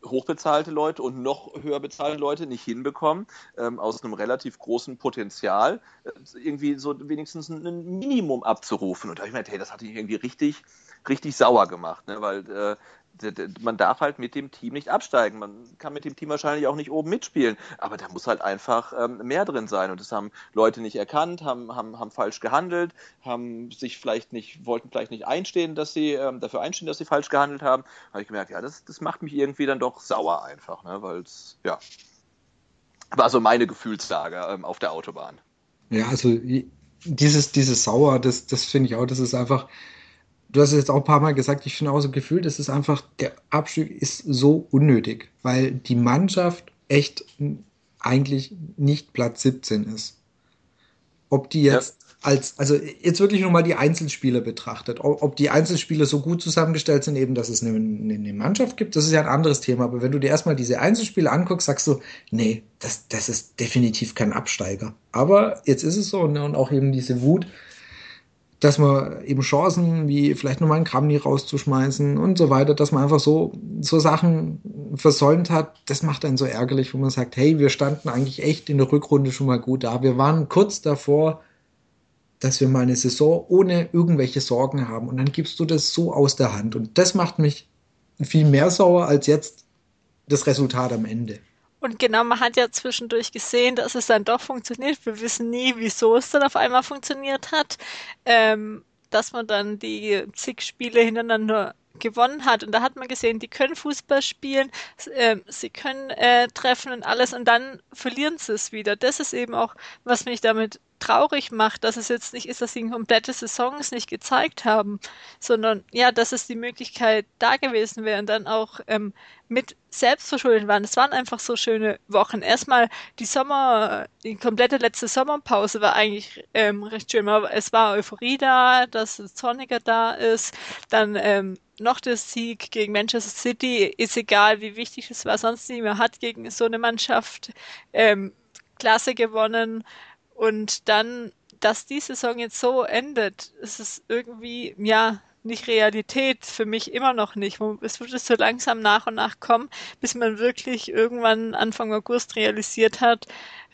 hochbezahlte Leute und noch höher bezahlte Leute nicht hinbekommen, ähm, aus einem relativ großen Potenzial äh, irgendwie so wenigstens ein Minimum abzurufen. Und da habe ich mir gedacht, hey, das hat ihn irgendwie richtig, richtig sauer gemacht, ne? weil äh, man darf halt mit dem Team nicht absteigen. Man kann mit dem Team wahrscheinlich auch nicht oben mitspielen, aber da muss halt einfach ähm, mehr drin sein. Und das haben Leute nicht erkannt, haben, haben, haben falsch gehandelt, haben sich vielleicht nicht, wollten vielleicht nicht einstehen, dass sie ähm, dafür einstehen, dass sie falsch gehandelt haben. Da habe ich gemerkt, ja, das, das macht mich irgendwie dann doch sauer einfach, ne? weil es, ja, war so meine Gefühlslage ähm, auf der Autobahn. Ja, also dieses, dieses Sauer, das, das finde ich auch, das ist einfach du hast es jetzt auch ein paar Mal gesagt, ich finde auch so gefühlt, es ist einfach, der Abstieg ist so unnötig, weil die Mannschaft echt eigentlich nicht Platz 17 ist. Ob die jetzt ja. als, also jetzt wirklich nur mal die Einzelspieler betrachtet, ob die Einzelspieler so gut zusammengestellt sind, eben, dass es eine, eine Mannschaft gibt, das ist ja ein anderes Thema. Aber wenn du dir erstmal diese Einzelspieler anguckst, sagst du, nee, das, das ist definitiv kein Absteiger. Aber jetzt ist es so, ne, und auch eben diese Wut, dass man eben Chancen wie vielleicht nochmal einen Kramni rauszuschmeißen und so weiter, dass man einfach so, so Sachen versäumt hat, das macht einen so ärgerlich, wo man sagt, hey, wir standen eigentlich echt in der Rückrunde schon mal gut da. Wir waren kurz davor, dass wir mal eine Saison ohne irgendwelche Sorgen haben und dann gibst du das so aus der Hand und das macht mich viel mehr sauer als jetzt das Resultat am Ende. Und genau, man hat ja zwischendurch gesehen, dass es dann doch funktioniert. Wir wissen nie, wieso es dann auf einmal funktioniert hat. Ähm, dass man dann die zig Spiele hintereinander gewonnen hat. Und da hat man gesehen, die können Fußball spielen, äh, sie können äh, treffen und alles und dann verlieren sie es wieder. Das ist eben auch, was mich damit traurig macht, dass es jetzt nicht ist, dass sie komplette Saisons nicht gezeigt haben, sondern ja, dass es die Möglichkeit da gewesen wäre und dann auch ähm, mit selbstverschuldet waren. Es waren einfach so schöne Wochen. Erstmal die Sommer, die komplette letzte Sommerpause war eigentlich ähm, recht schön. Es war Euphorie da, dass es sonniger da ist. Dann ähm, noch der Sieg gegen Manchester City. Ist egal, wie wichtig es war sonst nicht. Man hat gegen so eine Mannschaft ähm, Klasse gewonnen. Und dann, dass die Saison jetzt so endet, ist es irgendwie, ja, nicht Realität, für mich immer noch nicht. Es wird so langsam nach und nach kommen, bis man wirklich irgendwann Anfang August realisiert hat,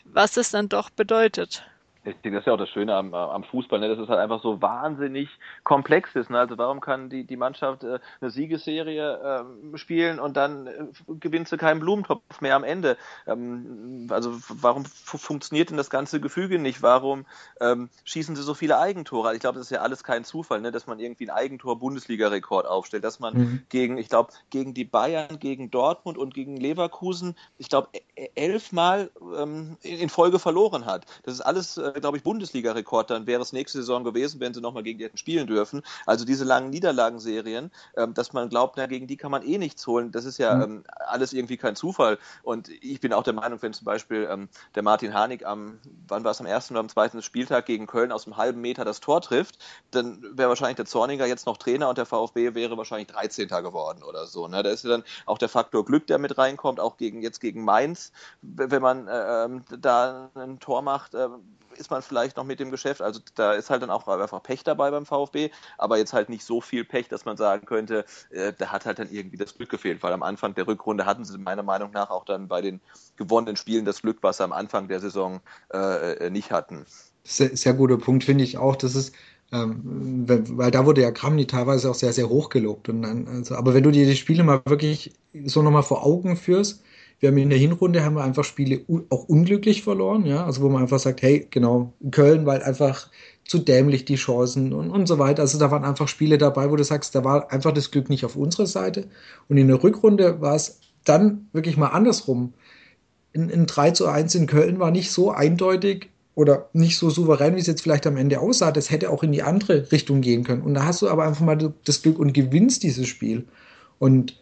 was es dann doch bedeutet. Ich denke, das ist ja auch das Schöne am, am Fußball, ne? dass es halt einfach so wahnsinnig komplex ist. Ne? Also warum kann die, die Mannschaft äh, eine Siegesserie äh, spielen und dann äh, gewinnt sie keinen Blumentopf mehr am Ende? Ähm, also warum funktioniert denn das ganze Gefüge nicht? Warum ähm, schießen sie so viele Eigentore? Also ich glaube, das ist ja alles kein Zufall, ne? dass man irgendwie einen Eigentor-Bundesliga-Rekord aufstellt, dass man mhm. gegen, ich glaube, gegen die Bayern, gegen Dortmund und gegen Leverkusen, ich glaube, elfmal ähm, in Folge verloren hat. Das ist alles glaube ich, Bundesliga-Rekord dann wäre es nächste Saison gewesen, wenn sie nochmal gegen die hätten spielen dürfen. Also diese langen Niederlagenserien, ähm, dass man glaubt, na, gegen die kann man eh nichts holen, das ist ja mhm. ähm, alles irgendwie kein Zufall. Und ich bin auch der Meinung, wenn zum Beispiel ähm, der Martin Harnik am, wann war es am ersten oder am zweiten Spieltag gegen Köln aus einem halben Meter das Tor trifft, dann wäre wahrscheinlich der Zorniger jetzt noch Trainer und der VfB wäre wahrscheinlich 13. geworden oder so. Ne? Da ist ja dann auch der Faktor Glück, der mit reinkommt, auch gegen jetzt gegen Mainz, wenn man äh, ähm, da ein Tor macht, äh, ist man vielleicht noch mit dem Geschäft. Also da ist halt dann auch einfach Pech dabei beim VfB, aber jetzt halt nicht so viel Pech, dass man sagen könnte, äh, da hat halt dann irgendwie das Glück gefehlt, weil am Anfang der Rückrunde hatten sie meiner Meinung nach auch dann bei den gewonnenen Spielen das Glück, was sie am Anfang der Saison äh, äh nicht hatten. Sehr, sehr guter Punkt, finde ich auch. Das ist, ähm, weil da wurde ja Kramni teilweise auch sehr, sehr hoch gelobt. Und dann, also, aber wenn du dir die Spiele mal wirklich so nochmal vor Augen führst, wir haben in der Hinrunde haben wir einfach Spiele auch unglücklich verloren, ja, also wo man einfach sagt, hey, genau, Köln, weil einfach zu dämlich die Chancen und, und so weiter. Also da waren einfach Spiele dabei, wo du sagst, da war einfach das Glück nicht auf unserer Seite. Und in der Rückrunde war es dann wirklich mal andersrum. In, in 3 zu 1 in Köln war nicht so eindeutig oder nicht so souverän, wie es jetzt vielleicht am Ende aussah. Das hätte auch in die andere Richtung gehen können. Und da hast du aber einfach mal das Glück und gewinnst dieses Spiel. Und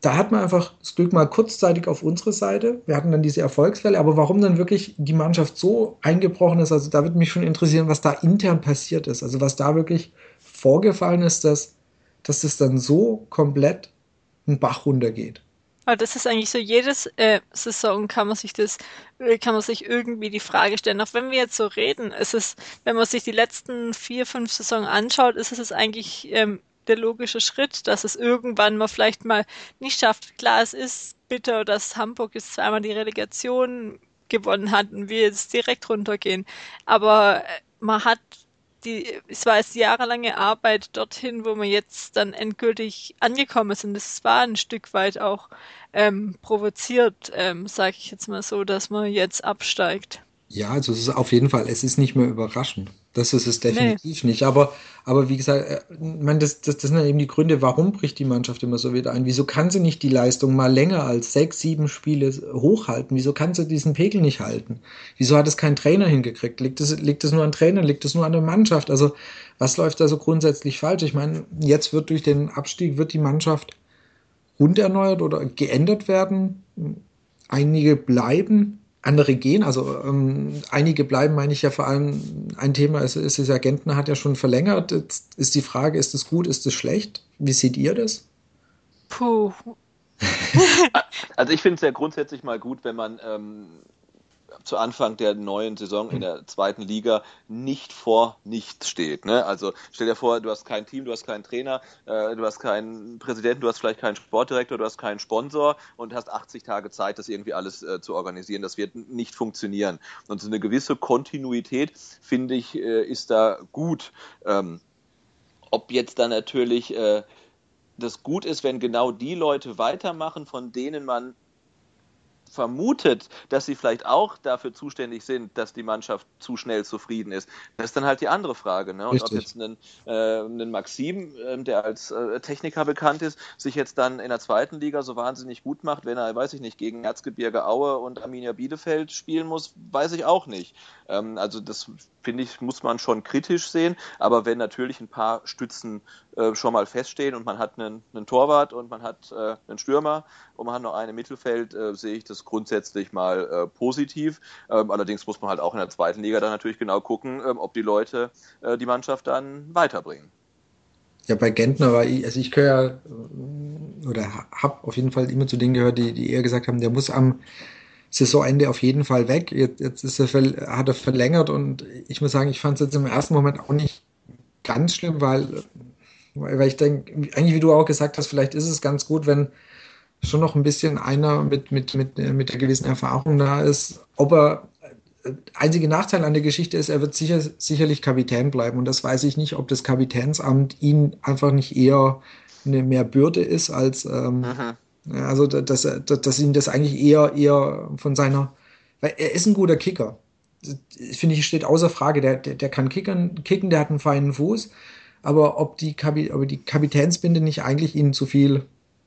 da hat man einfach das Glück mal kurzzeitig auf unsere Seite. Wir hatten dann diese Erfolgswelle, aber warum dann wirklich die Mannschaft so eingebrochen ist, also da würde mich schon interessieren, was da intern passiert ist. Also was da wirklich vorgefallen ist, dass, dass das dann so komplett einen Bach runtergeht. Aber das ist eigentlich so, jedes äh, Saison kann man sich das, äh, kann man sich irgendwie die Frage stellen. Auch wenn wir jetzt so reden, ist es, wenn man sich die letzten vier, fünf Saison anschaut, ist es eigentlich ähm, der logische Schritt, dass es irgendwann mal vielleicht mal nicht schafft. Klar, es ist bitter, dass Hamburg jetzt zweimal die Relegation gewonnen hat und wir jetzt direkt runtergehen. Aber äh, man hat die, es war jetzt jahrelange Arbeit dorthin, wo man jetzt dann endgültig angekommen ist. Und es war ein Stück weit auch ähm, provoziert, ähm, sage ich jetzt mal so, dass man jetzt absteigt. Ja, also es ist auf jeden Fall, es ist nicht mehr überraschend. Das ist es definitiv nee. nicht. Aber, aber wie gesagt, äh, ich meine, das, das, das sind ja eben die Gründe, warum bricht die Mannschaft immer so wieder ein? Wieso kann sie nicht die Leistung mal länger als sechs, sieben Spiele hochhalten? Wieso kann sie diesen Pegel nicht halten? Wieso hat es kein Trainer hingekriegt? Liegt es, liegt es nur an Trainern? Liegt es nur an der Mannschaft? Also, was läuft da so grundsätzlich falsch? Ich meine, jetzt wird durch den Abstieg, wird die Mannschaft runderneuert oder geändert werden. Einige bleiben, andere gehen. Also ähm, einige bleiben, meine ich ja vor allem, ein Thema ist, ist das Agenten hat ja schon verlängert. Jetzt ist die Frage, ist es gut, ist es schlecht? Wie seht ihr das? Puh. [laughs] also ich finde es ja grundsätzlich mal gut, wenn man ähm, zu Anfang der neuen Saison in der zweiten Liga nicht vor nichts steht. Ne? Also stell dir vor, du hast kein Team, du hast keinen Trainer, äh, du hast keinen Präsidenten, du hast vielleicht keinen Sportdirektor, du hast keinen Sponsor und hast 80 Tage Zeit, das irgendwie alles äh, zu organisieren. Das wird nicht funktionieren. Und so eine gewisse Kontinuität, finde ich, äh, ist da gut. Ähm, ob jetzt dann natürlich äh, das gut ist, wenn genau die Leute weitermachen, von denen man vermutet, dass sie vielleicht auch dafür zuständig sind, dass die Mannschaft zu schnell zufrieden ist. Das ist dann halt die andere Frage. Ne? Und ob jetzt ein, äh, ein Maxim, äh, der als äh, Techniker bekannt ist, sich jetzt dann in der zweiten Liga so wahnsinnig gut macht, wenn er, weiß ich nicht, gegen Erzgebirge Aue und Arminia Bielefeld spielen muss, weiß ich auch nicht. Ähm, also das finde ich, muss man schon kritisch sehen. Aber wenn natürlich ein paar Stützen äh, schon mal feststehen und man hat einen, einen Torwart und man hat äh, einen Stürmer und man hat noch einen im Mittelfeld, äh, sehe ich das grundsätzlich mal äh, positiv. Ähm, allerdings muss man halt auch in der zweiten Liga dann natürlich genau gucken, ähm, ob die Leute äh, die Mannschaft dann weiterbringen. Ja, bei Gentner war ich, also ich gehöre ja, oder habe auf jeden Fall immer zu denen gehört, die, die eher gesagt haben, der muss am Saisonende auf jeden Fall weg. Jetzt, jetzt ist er, hat er verlängert und ich muss sagen, ich fand es jetzt im ersten Moment auch nicht ganz schlimm, weil, weil ich denke, eigentlich wie du auch gesagt hast, vielleicht ist es ganz gut, wenn schon noch ein bisschen einer mit, mit, mit, mit der gewissen Erfahrung da ist. Ob er einzige Nachteil an der Geschichte ist, er wird sicher, sicherlich Kapitän bleiben. Und das weiß ich nicht, ob das Kapitänsamt ihn einfach nicht eher eine mehr Bürde ist als, ähm, also, dass, dass, dass ihn das eigentlich eher, eher von seiner, weil er ist ein guter Kicker. Finde ich, steht außer Frage. Der, der, der kann kickern, kicken, der hat einen feinen Fuß. Aber ob die, ob die Kapitänsbinde nicht eigentlich ihn zu viel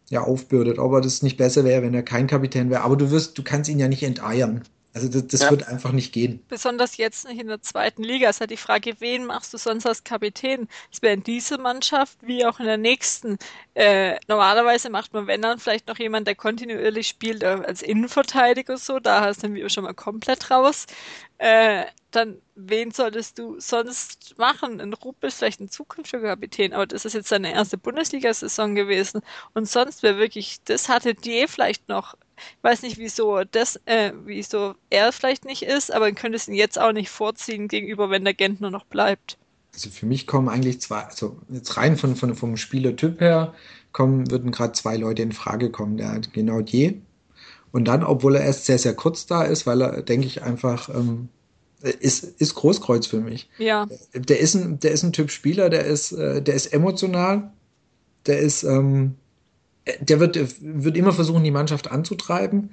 ja, aufbürdet, ob er das nicht besser wäre, wenn er kein Kapitän wäre. Aber du wirst, du kannst ihn ja nicht enteiern. Also das, das ja. wird einfach nicht gehen. Besonders jetzt nicht in der zweiten Liga. Es ist halt die Frage, wen machst du sonst als Kapitän? Es wäre in dieser Mannschaft wie auch in der nächsten. Äh, normalerweise macht man, wenn dann vielleicht noch jemand, der kontinuierlich spielt, äh, als Innenverteidiger so. Da sind wir schon mal komplett raus. Äh, dann wen solltest du sonst machen? Ein Rupp ist vielleicht ein zukünftiger Kapitän, aber das ist jetzt seine erste Bundesliga-Saison gewesen. Und sonst wäre wirklich, das hatte die vielleicht noch ich weiß nicht, wieso das, äh, wieso er vielleicht nicht ist, aber man könnte es ihn jetzt auch nicht vorziehen gegenüber, wenn der Gentner noch bleibt. Also für mich kommen eigentlich zwei, also jetzt rein von, von vom Spielertyp her, kommen, würden gerade zwei Leute in Frage kommen. Der hat genau je. Und dann, obwohl er erst sehr, sehr kurz da ist, weil er, denke ich, einfach ähm, ist, ist Großkreuz für mich. Ja. Der ist ein, der ist ein Typ Spieler, der ist, äh, der ist emotional, der ist, ähm, der wird, wird immer versuchen, die Mannschaft anzutreiben,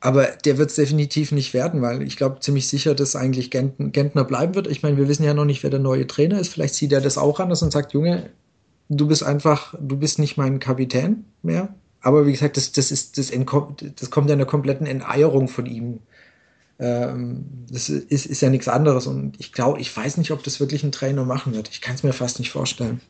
aber der wird es definitiv nicht werden, weil ich glaube ziemlich sicher, dass eigentlich Gentner bleiben wird. Ich meine, wir wissen ja noch nicht, wer der neue Trainer ist. Vielleicht sieht er das auch anders und sagt, Junge, du bist einfach, du bist nicht mein Kapitän mehr. Aber wie gesagt, das, das, ist, das, das kommt ja einer kompletten Enteierung von ihm. Ähm, das ist, ist ja nichts anderes. Und ich glaube, ich weiß nicht, ob das wirklich ein Trainer machen wird. Ich kann es mir fast nicht vorstellen.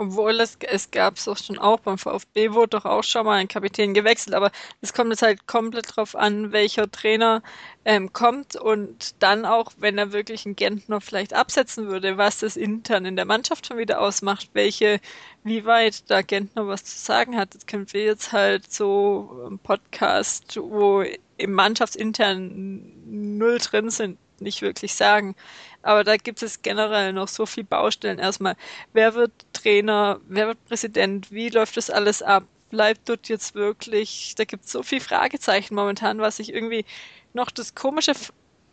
Obwohl es, es gab es doch schon auch beim VfB wurde doch auch schon mal ein Kapitän gewechselt, aber es kommt jetzt halt komplett drauf an, welcher Trainer ähm, kommt und dann auch, wenn er wirklich einen Gentner vielleicht absetzen würde, was das intern in der Mannschaft schon wieder ausmacht, welche, wie weit da Gentner was zu sagen hat. Das können wir jetzt halt so im Podcast, wo im Mannschaftsintern null drin sind, nicht wirklich sagen. Aber da gibt es generell noch so viel Baustellen. Erstmal, wer wird Trainer, wer wird Präsident, wie läuft das alles ab? Bleibt dort jetzt wirklich, da gibt es so viel Fragezeichen momentan, was ich irgendwie noch das Komische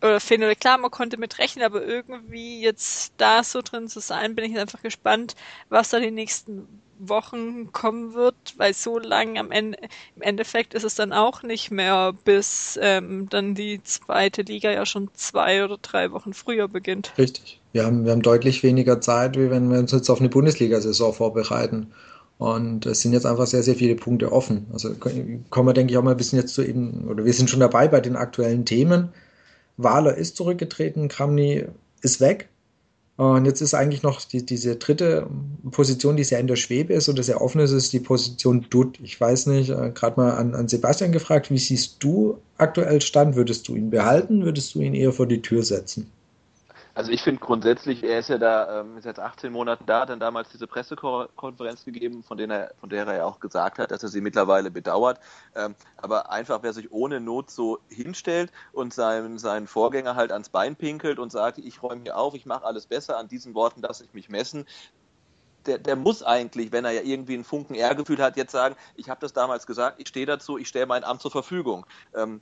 oder finde. Klar, man konnte mit rechnen, aber irgendwie jetzt da so drin zu sein, bin ich einfach gespannt, was da die nächsten Wochen kommen wird, weil so lang am Ende, im Endeffekt ist es dann auch nicht mehr, bis ähm, dann die zweite Liga ja schon zwei oder drei Wochen früher beginnt. Richtig. Wir haben, wir haben deutlich weniger Zeit, wie wenn wir uns jetzt auf eine Bundesliga-Saison vorbereiten. Und es sind jetzt einfach sehr, sehr viele Punkte offen. Also kommen wir, denke ich, auch mal ein bisschen jetzt zu eben, oder wir sind schon dabei bei den aktuellen Themen. Wahler ist zurückgetreten, Kramny ist weg. Und jetzt ist eigentlich noch die, diese dritte Position, die sehr in der Schwebe ist oder sehr offen ist, ist die Position Dutt. Ich weiß nicht, äh, gerade mal an, an Sebastian gefragt, wie siehst du aktuell Stand? Würdest du ihn behalten? Würdest du ihn eher vor die Tür setzen? Also ich finde grundsätzlich, er ist ja da, ähm, ist jetzt 18 Monate da, hat dann damals diese Pressekonferenz gegeben, von, denen er, von der er ja auch gesagt hat, dass er sie mittlerweile bedauert. Ähm, aber einfach, wer sich ohne Not so hinstellt und seinen, seinen Vorgänger halt ans Bein pinkelt und sagt, ich räume hier auf, ich mache alles besser, an diesen Worten lasse ich mich messen, der, der, muss eigentlich, wenn er ja irgendwie einen Funken Ehrgefühl hat, jetzt sagen, ich habe das damals gesagt, ich stehe dazu, ich stelle mein Amt zur Verfügung. Ähm,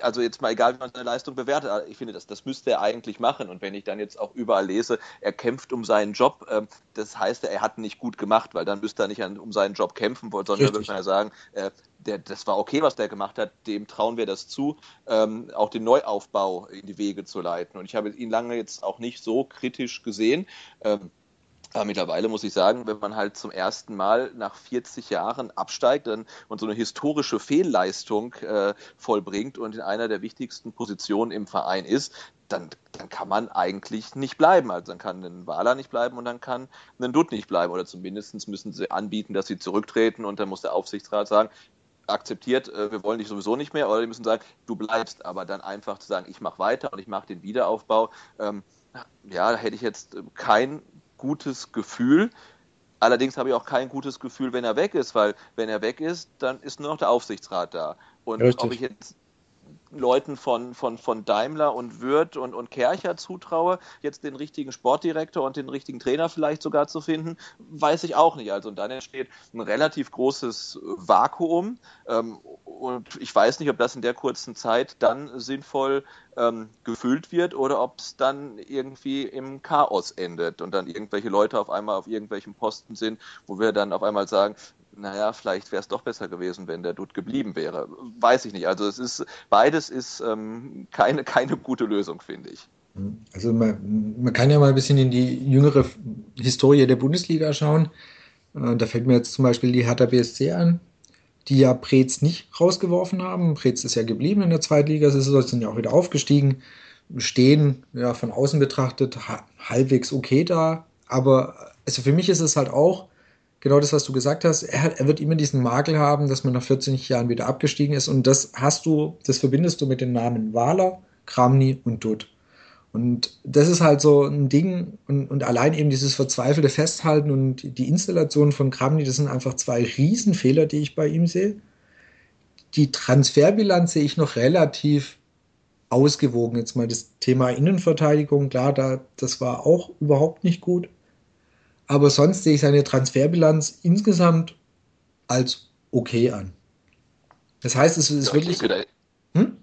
also jetzt mal egal, wie man seine Leistung bewertet, ich finde, das, das müsste er eigentlich machen. Und wenn ich dann jetzt auch überall lese, er kämpft um seinen Job, ähm, das heißt, er hat nicht gut gemacht, weil dann müsste er nicht an, um seinen Job kämpfen, sondern Richtig. würde man ja sagen, äh, der, das war okay, was der gemacht hat, dem trauen wir das zu, ähm, auch den Neuaufbau in die Wege zu leiten. Und ich habe ihn lange jetzt auch nicht so kritisch gesehen. Ähm, aber mittlerweile muss ich sagen, wenn man halt zum ersten Mal nach 40 Jahren absteigt dann, und so eine historische Fehlleistung äh, vollbringt und in einer der wichtigsten Positionen im Verein ist, dann, dann kann man eigentlich nicht bleiben. Also dann kann ein Wahler nicht bleiben und dann kann ein Dutt nicht bleiben. Oder zumindest müssen sie anbieten, dass sie zurücktreten und dann muss der Aufsichtsrat sagen, akzeptiert, äh, wir wollen dich sowieso nicht mehr, oder die müssen sagen, du bleibst, aber dann einfach zu sagen, ich mache weiter und ich mache den Wiederaufbau. Ähm, ja, da hätte ich jetzt kein gutes Gefühl. Allerdings habe ich auch kein gutes Gefühl, wenn er weg ist, weil wenn er weg ist, dann ist nur noch der Aufsichtsrat da. Und Richtig. ob ich jetzt Leuten von, von, von Daimler und Würth und, und Kercher zutraue, jetzt den richtigen Sportdirektor und den richtigen Trainer vielleicht sogar zu finden, weiß ich auch nicht. Also und dann entsteht ein relativ großes Vakuum ähm, und ich weiß nicht, ob das in der kurzen Zeit dann sinnvoll ähm, gefüllt wird oder ob es dann irgendwie im Chaos endet und dann irgendwelche Leute auf einmal auf irgendwelchen Posten sind, wo wir dann auf einmal sagen, naja, vielleicht wäre es doch besser gewesen, wenn der Dude geblieben wäre. Weiß ich nicht. Also es ist, beides ist ähm, keine, keine gute Lösung, finde ich. Also man, man, kann ja mal ein bisschen in die jüngere Historie der Bundesliga schauen. Äh, da fällt mir jetzt zum Beispiel die Hertha BSC an. die ja Preetz nicht rausgeworfen haben. Preetz ist ja geblieben in der Zweitliga, sie sind ja auch wieder aufgestiegen, stehen ja von außen betrachtet halbwegs okay da. Aber also für mich ist es halt auch genau das, was du gesagt hast. Er, er wird immer diesen Makel haben, dass man nach 14 Jahren wieder abgestiegen ist. Und das hast du, das verbindest du mit den Namen Wahler, Kramny und Dutt. Und das ist halt so ein Ding und, und allein eben dieses verzweifelte Festhalten und die Installation von Kramny, das sind einfach zwei Riesenfehler, die ich bei ihm sehe. Die Transferbilanz sehe ich noch relativ ausgewogen. Jetzt mal das Thema Innenverteidigung, klar, da, das war auch überhaupt nicht gut. Aber sonst sehe ich seine Transferbilanz insgesamt als okay an. Das heißt, es ist ja, wirklich. Denke, hm?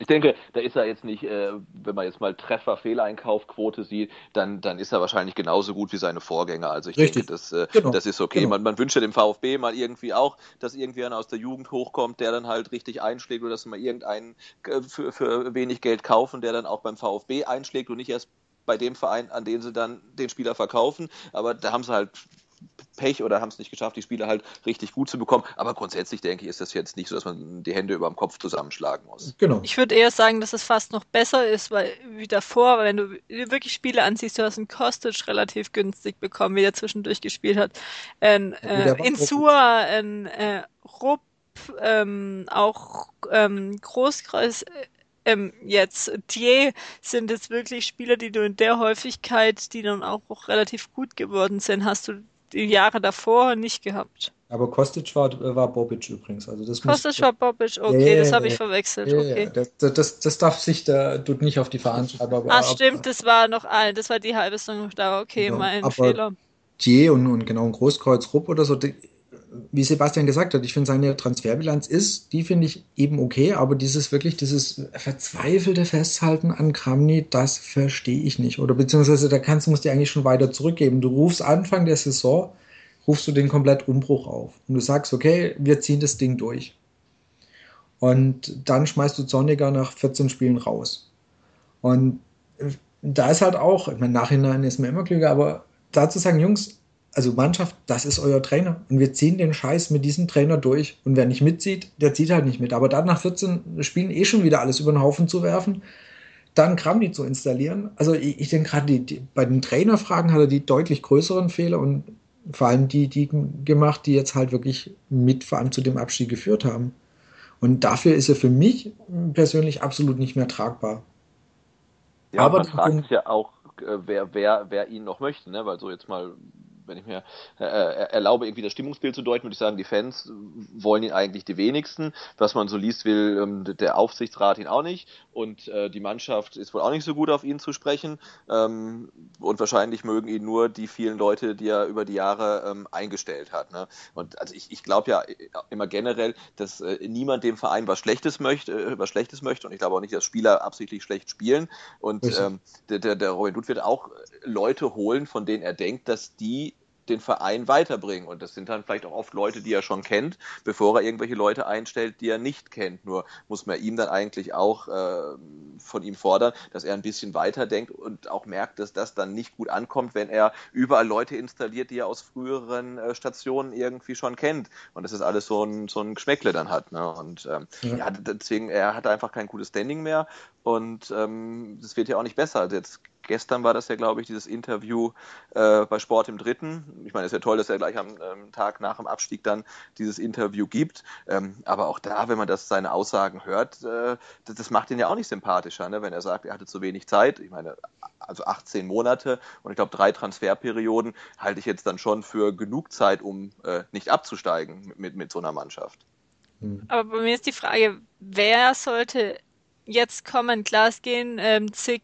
Ich denke, da ist er jetzt nicht, äh, wenn man jetzt mal Treffer, Fehleinkaufquote sieht, dann, dann ist er wahrscheinlich genauso gut wie seine Vorgänger. Also ich Richtig. denke, das, äh, genau. das ist okay. Genau. Man, man wünscht ja dem VfB mal irgendwie auch, dass irgendwie einer aus der Jugend hochkommt, der dann halt richtig einschlägt oder dass mal irgendeinen äh, für, für wenig Geld kaufen, der dann auch beim VfB einschlägt und nicht erst bei dem Verein, an den sie dann den Spieler verkaufen. Aber da haben sie halt Pech oder haben es nicht geschafft, die Spieler halt richtig gut zu bekommen. Aber grundsätzlich denke ich, ist das jetzt nicht so, dass man die Hände über dem Kopf zusammenschlagen muss. Genau. Ich würde eher sagen, dass es fast noch besser ist, weil wie davor, wenn du wirklich Spiele ansiehst, du hast einen Kostic relativ günstig bekommen, wie der zwischendurch gespielt hat. Ein, äh, Insua, ein äh, Rupp, ähm, auch ähm, Großkreis, ähm, jetzt Thier sind es wirklich Spieler, die du in der Häufigkeit, die dann auch, auch relativ gut geworden sind, hast du die Jahre davor nicht gehabt. Aber Kostic war, war Bobic übrigens. Also das Kostic muss, war Bobic, okay, yeah, das habe ich verwechselt. Yeah, okay. Das, das, das, darf sich der tut nicht auf die Veranstaltung. Ah, stimmt, das war noch ein, das war die halbe Stunde da, okay, ja, mein Fehler. Thier und, und genau ein Großkreuz Rupp oder so, die, wie Sebastian gesagt hat, ich finde seine Transferbilanz ist, die finde ich eben okay, aber dieses wirklich, dieses verzweifelte Festhalten an Kramny, das verstehe ich nicht. Oder beziehungsweise da kannst, musst du eigentlich schon weiter zurückgeben. Du rufst Anfang der Saison, rufst du den komplett Umbruch auf. Und du sagst, okay, wir ziehen das Ding durch. Und dann schmeißt du Zorniger nach 14 Spielen raus. Und da ist halt auch, im Nachhinein ist mir immer klüger, aber da zu sagen, Jungs, also Mannschaft, das ist euer Trainer. Und wir ziehen den Scheiß mit diesem Trainer durch. Und wer nicht mitzieht, der zieht halt nicht mit. Aber dann nach 14 Spielen eh schon wieder alles über den Haufen zu werfen, dann Kramni zu installieren. Also ich, ich denke gerade, bei den Trainerfragen hat er die deutlich größeren Fehler und vor allem die, die gemacht, die jetzt halt wirklich mit vor allem zu dem Abstieg geführt haben. Und dafür ist er für mich persönlich absolut nicht mehr tragbar. Ja, aber man fragt ja auch, äh, wer, wer, wer ihn noch möchte, ne? weil so jetzt mal wenn ich mir äh, äh, erlaube, irgendwie das Stimmungsbild zu deuten, würde ich sagen, die Fans wollen ihn eigentlich die wenigsten. Was man so liest, will ähm, der Aufsichtsrat ihn auch nicht. Und äh, die Mannschaft ist wohl auch nicht so gut auf ihn zu sprechen. Ähm, und wahrscheinlich mögen ihn nur die vielen Leute, die er über die Jahre ähm, eingestellt hat. Ne? Und also ich, ich glaube ja immer generell, dass äh, niemand dem Verein was Schlechtes möchte, äh, was Schlechtes möchte. Und ich glaube auch nicht, dass Spieler absichtlich schlecht spielen. Und ähm, der, der, der Robin Dutt wird auch Leute holen, von denen er denkt, dass die den Verein weiterbringen. Und das sind dann vielleicht auch oft Leute, die er schon kennt, bevor er irgendwelche Leute einstellt, die er nicht kennt. Nur muss man ihm dann eigentlich auch äh, von ihm fordern, dass er ein bisschen weiterdenkt und auch merkt, dass das dann nicht gut ankommt, wenn er überall Leute installiert, die er aus früheren äh, Stationen irgendwie schon kennt. Und das ist alles so ein, so ein Geschmäckle dann hat. Ne? Und ähm, ja. ja. deswegen, er hat einfach kein gutes Standing mehr und ähm, das wird ja auch nicht besser. Also jetzt gestern war das ja, glaube ich, dieses Interview äh, bei Sport im Dritten. Ich meine, es ist ja toll, dass er gleich am ähm, Tag nach dem Abstieg dann dieses Interview gibt. Ähm, aber auch da, wenn man das seine Aussagen hört, äh, das, das, macht ihn ja auch nicht sympathischer, ne? wenn er sagt, er hatte zu wenig Zeit. Ich meine, also 18 Monate und ich glaube drei Transferperioden halte ich jetzt dann schon für genug Zeit, um äh, nicht abzusteigen mit, mit so einer Mannschaft. Aber bei mir ist die Frage, wer sollte jetzt kommen, klar, es gehen ähm, zig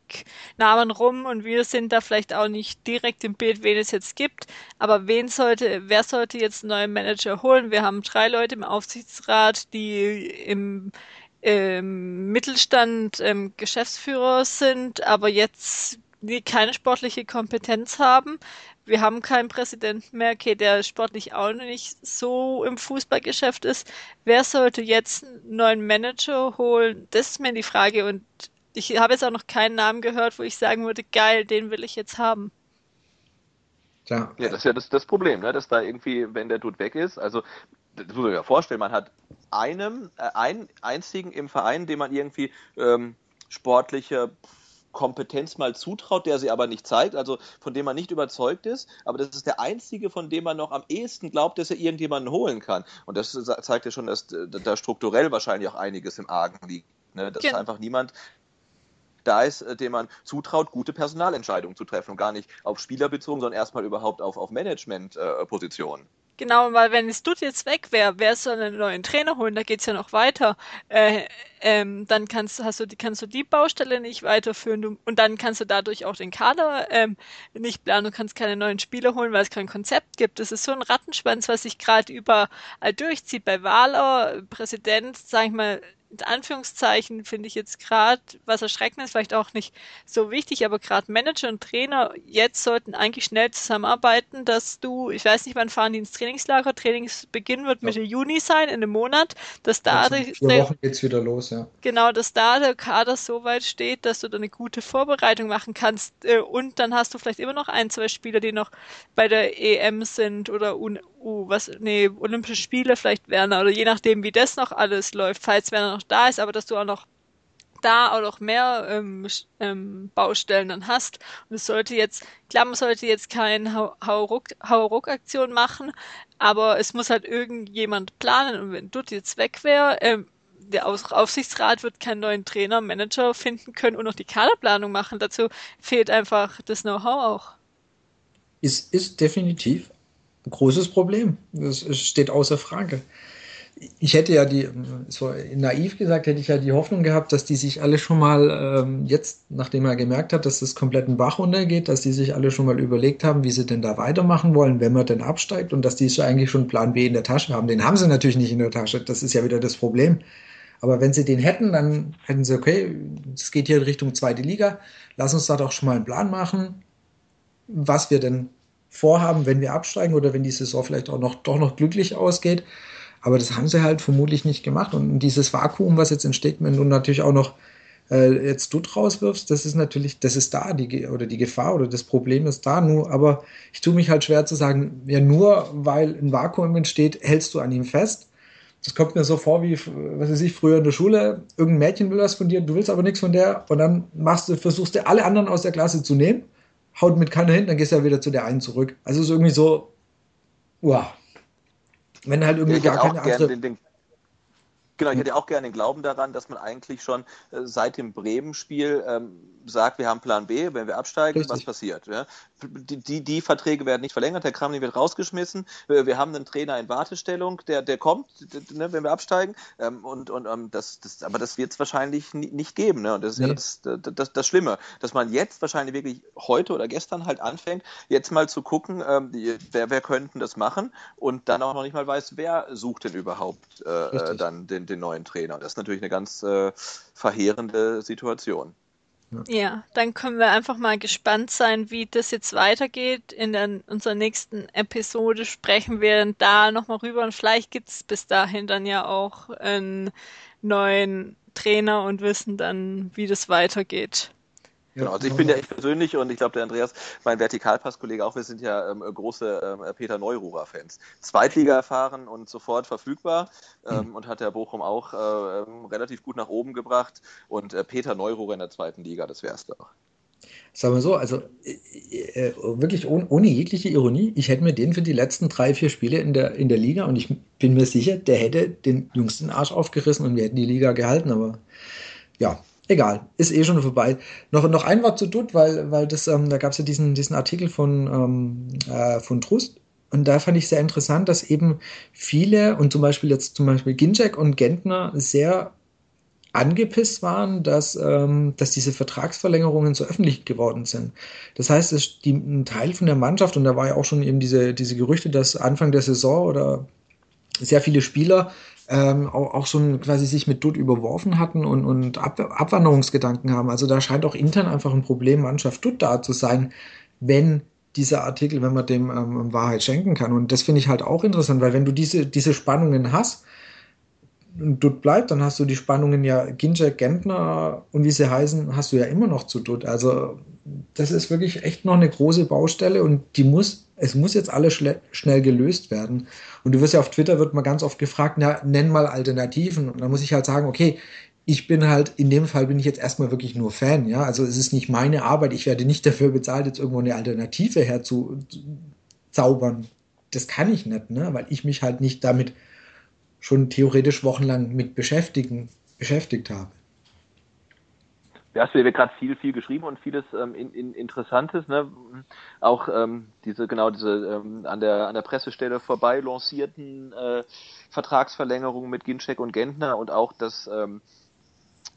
Namen rum und wir sind da vielleicht auch nicht direkt im Bild, wen es jetzt gibt. Aber wen sollte, wer sollte jetzt einen neuen Manager holen? Wir haben drei Leute im Aufsichtsrat, die im ähm, Mittelstand ähm, Geschäftsführer sind, aber jetzt die keine sportliche Kompetenz haben wir haben keinen Präsidenten mehr, okay, der sportlich auch nicht so im Fußballgeschäft ist. Wer sollte jetzt einen neuen Manager holen? Das ist mir die Frage. Und ich habe jetzt auch noch keinen Namen gehört, wo ich sagen würde, geil, den will ich jetzt haben. Ja, ja das ist ja das, das Problem, ne? dass da irgendwie, wenn der Dude weg ist, also das muss man sich ja vorstellen, man hat einem, äh, einen einzigen im Verein, dem man irgendwie ähm, sportliche Kompetenz mal zutraut, der sie aber nicht zeigt, also von dem man nicht überzeugt ist, aber das ist der einzige, von dem man noch am ehesten glaubt, dass er irgendjemanden holen kann. Und das zeigt ja schon, dass da strukturell wahrscheinlich auch einiges im Argen liegt. Ne? Dass ja. einfach niemand da ist, äh, dem man zutraut, gute Personalentscheidungen zu treffen und gar nicht auf Spieler bezogen, sondern erstmal überhaupt auf, auf Management-Positionen. Äh, Genau, weil wenn es Dutt jetzt weg wäre, wer soll einen neuen Trainer holen? Da geht's ja noch weiter. Äh, ähm, dann kannst, hast du, kannst du die Baustelle nicht weiterführen du, und dann kannst du dadurch auch den Kader ähm, nicht planen. Du kannst keine neuen Spieler holen, weil es kein Konzept gibt. Das ist so ein Rattenschwanz, was sich gerade überall durchzieht. Bei Wahler, Präsident, sag ich mal, in Anführungszeichen finde ich jetzt gerade, was erschreckend ist, vielleicht auch nicht so wichtig, aber gerade Manager und Trainer jetzt sollten eigentlich schnell zusammenarbeiten, dass du, ich weiß nicht, wann fahren die ins Trainingslager, Trainingsbeginn wird ja. Mitte Juni sein, in einem Monat, dass da also der, vier Wochen geht's wieder los, ja. Genau, dass da der Kader so weit steht, dass du da eine gute Vorbereitung machen kannst äh, und dann hast du vielleicht immer noch ein, zwei Spieler, die noch bei der EM sind oder uh, was, nee, Olympische Spiele vielleicht Werner oder je nachdem, wie das noch alles läuft, falls Werner noch da ist, aber dass du auch noch da auch noch mehr ähm, ähm, Baustellen dann hast. Und es sollte jetzt, klar, man sollte jetzt keine Hauruck-Aktion machen, aber es muss halt irgendjemand planen. Und wenn Dutt jetzt weg wäre, ähm, der Aufsichtsrat wird keinen neuen Trainer, Manager finden können und noch die Kaderplanung machen. Dazu fehlt einfach das Know-how auch. Ist, ist definitiv ein großes Problem. Das steht außer Frage. Ich hätte ja die, so naiv gesagt, hätte ich ja die Hoffnung gehabt, dass die sich alle schon mal ähm, jetzt, nachdem er gemerkt hat, dass das komplett einen Bach runtergeht, dass die sich alle schon mal überlegt haben, wie sie denn da weitermachen wollen, wenn man denn absteigt und dass die so eigentlich schon Plan B in der Tasche haben. Den haben sie natürlich nicht in der Tasche. Das ist ja wieder das Problem. Aber wenn sie den hätten, dann hätten sie, okay, es geht hier in Richtung zweite Liga, lass uns da doch schon mal einen Plan machen, was wir denn vorhaben, wenn wir absteigen oder wenn die Saison vielleicht auch noch doch noch glücklich ausgeht. Aber das haben sie halt vermutlich nicht gemacht. Und dieses Vakuum, was jetzt entsteht, wenn du natürlich auch noch äh, jetzt du rauswirfst, das ist natürlich, das ist da, die, oder die Gefahr oder das Problem ist da nur. Aber ich tue mich halt schwer zu sagen, ja, nur weil ein Vakuum entsteht, hältst du an ihm fest. Das kommt mir so vor wie, was weiß ich, früher in der Schule. Irgendein Mädchen will was von dir, du willst aber nichts von der und dann machst du, versuchst du alle anderen aus der Klasse zu nehmen haut mit keiner hin, dann gehst du ja wieder zu der einen zurück. Also ist irgendwie so, wow. Wenn halt irgendwie ja, gar keine andere... Den, den, genau, ich hätte auch gerne den Glauben daran, dass man eigentlich schon äh, seit dem Bremen-Spiel ähm, sagt, wir haben Plan B, wenn wir absteigen, Richtig. was passiert. Ja? Die, die, die, Verträge werden nicht verlängert, der Kramny wird rausgeschmissen, wir haben einen Trainer in Wartestellung, der, der kommt, ne, wenn wir absteigen. Ähm, und, und ähm, das, das, aber das wird es wahrscheinlich nicht geben. Ne? Und das ist nee. ja das, das, das, Schlimme, dass man jetzt wahrscheinlich wirklich heute oder gestern halt anfängt, jetzt mal zu gucken, ähm, wer, wer könnten das machen und dann auch noch nicht mal weiß, wer sucht denn überhaupt äh, dann den, den neuen Trainer. Das ist natürlich eine ganz äh, verheerende Situation. Ja, dann können wir einfach mal gespannt sein, wie das jetzt weitergeht. In der, unserer nächsten Episode sprechen wir da nochmal rüber und vielleicht gibt es bis dahin dann ja auch einen neuen Trainer und wissen dann, wie das weitergeht. Genau, also ich bin ja ich persönlich und ich glaube der Andreas, mein Vertikalpass-Kollege auch, wir sind ja ähm, große ähm, Peter Neururer-Fans. Zweitliga erfahren und sofort verfügbar ähm, mhm. und hat der Bochum auch äh, ähm, relativ gut nach oben gebracht und äh, Peter Neururer in der zweiten Liga, das wär's doch. Sagen wir so, also äh, äh, wirklich ohne, ohne, jegliche Ironie, ich hätte mir den für die letzten drei, vier Spiele in der, in der Liga und ich bin mir sicher, der hätte den Jungs den Arsch aufgerissen und wir hätten die Liga gehalten, aber ja, Egal, ist eh schon vorbei. Noch, noch ein Wort zu Dutt, weil, weil das, ähm, da gab es ja diesen, diesen Artikel von, ähm, äh, von Trust. Und da fand ich sehr interessant, dass eben viele und zum Beispiel jetzt zum Beispiel Ginczek und Gentner sehr angepisst waren, dass, ähm, dass diese Vertragsverlängerungen so öffentlich geworden sind. Das heißt, dass die, ein Teil von der Mannschaft, und da war ja auch schon eben diese, diese Gerüchte, dass Anfang der Saison oder sehr viele Spieler ähm, auch, auch, schon quasi sich mit Dutt überworfen hatten und, und Ab Abwanderungsgedanken haben. Also da scheint auch intern einfach ein Problem Mannschaft Dutt da zu sein, wenn dieser Artikel, wenn man dem ähm, Wahrheit schenken kann. Und das finde ich halt auch interessant, weil wenn du diese, diese Spannungen hast, Dutt bleibt, dann hast du die Spannungen ja Ginczek, Gentner und wie sie heißen, hast du ja immer noch zu Dutt. Also das ist wirklich echt noch eine große Baustelle und die muss, es muss jetzt alles schnell gelöst werden. Und du wirst ja auf Twitter wird mal ganz oft gefragt, na, nenn mal Alternativen. Und da muss ich halt sagen, okay, ich bin halt, in dem Fall bin ich jetzt erstmal wirklich nur Fan, ja. Also es ist nicht meine Arbeit, ich werde nicht dafür bezahlt, jetzt irgendwo eine Alternative herzuzaubern. Das kann ich nicht, ne? Weil ich mich halt nicht damit schon theoretisch wochenlang mit beschäftigen, beschäftigt habe. Ja, hast du ja gerade viel, viel geschrieben und vieles ähm, in, in Interessantes, ne? Auch ähm, diese, genau diese ähm, an der an der Pressestelle vorbei lancierten äh, Vertragsverlängerungen mit Ginczek und Gentner und auch das ähm,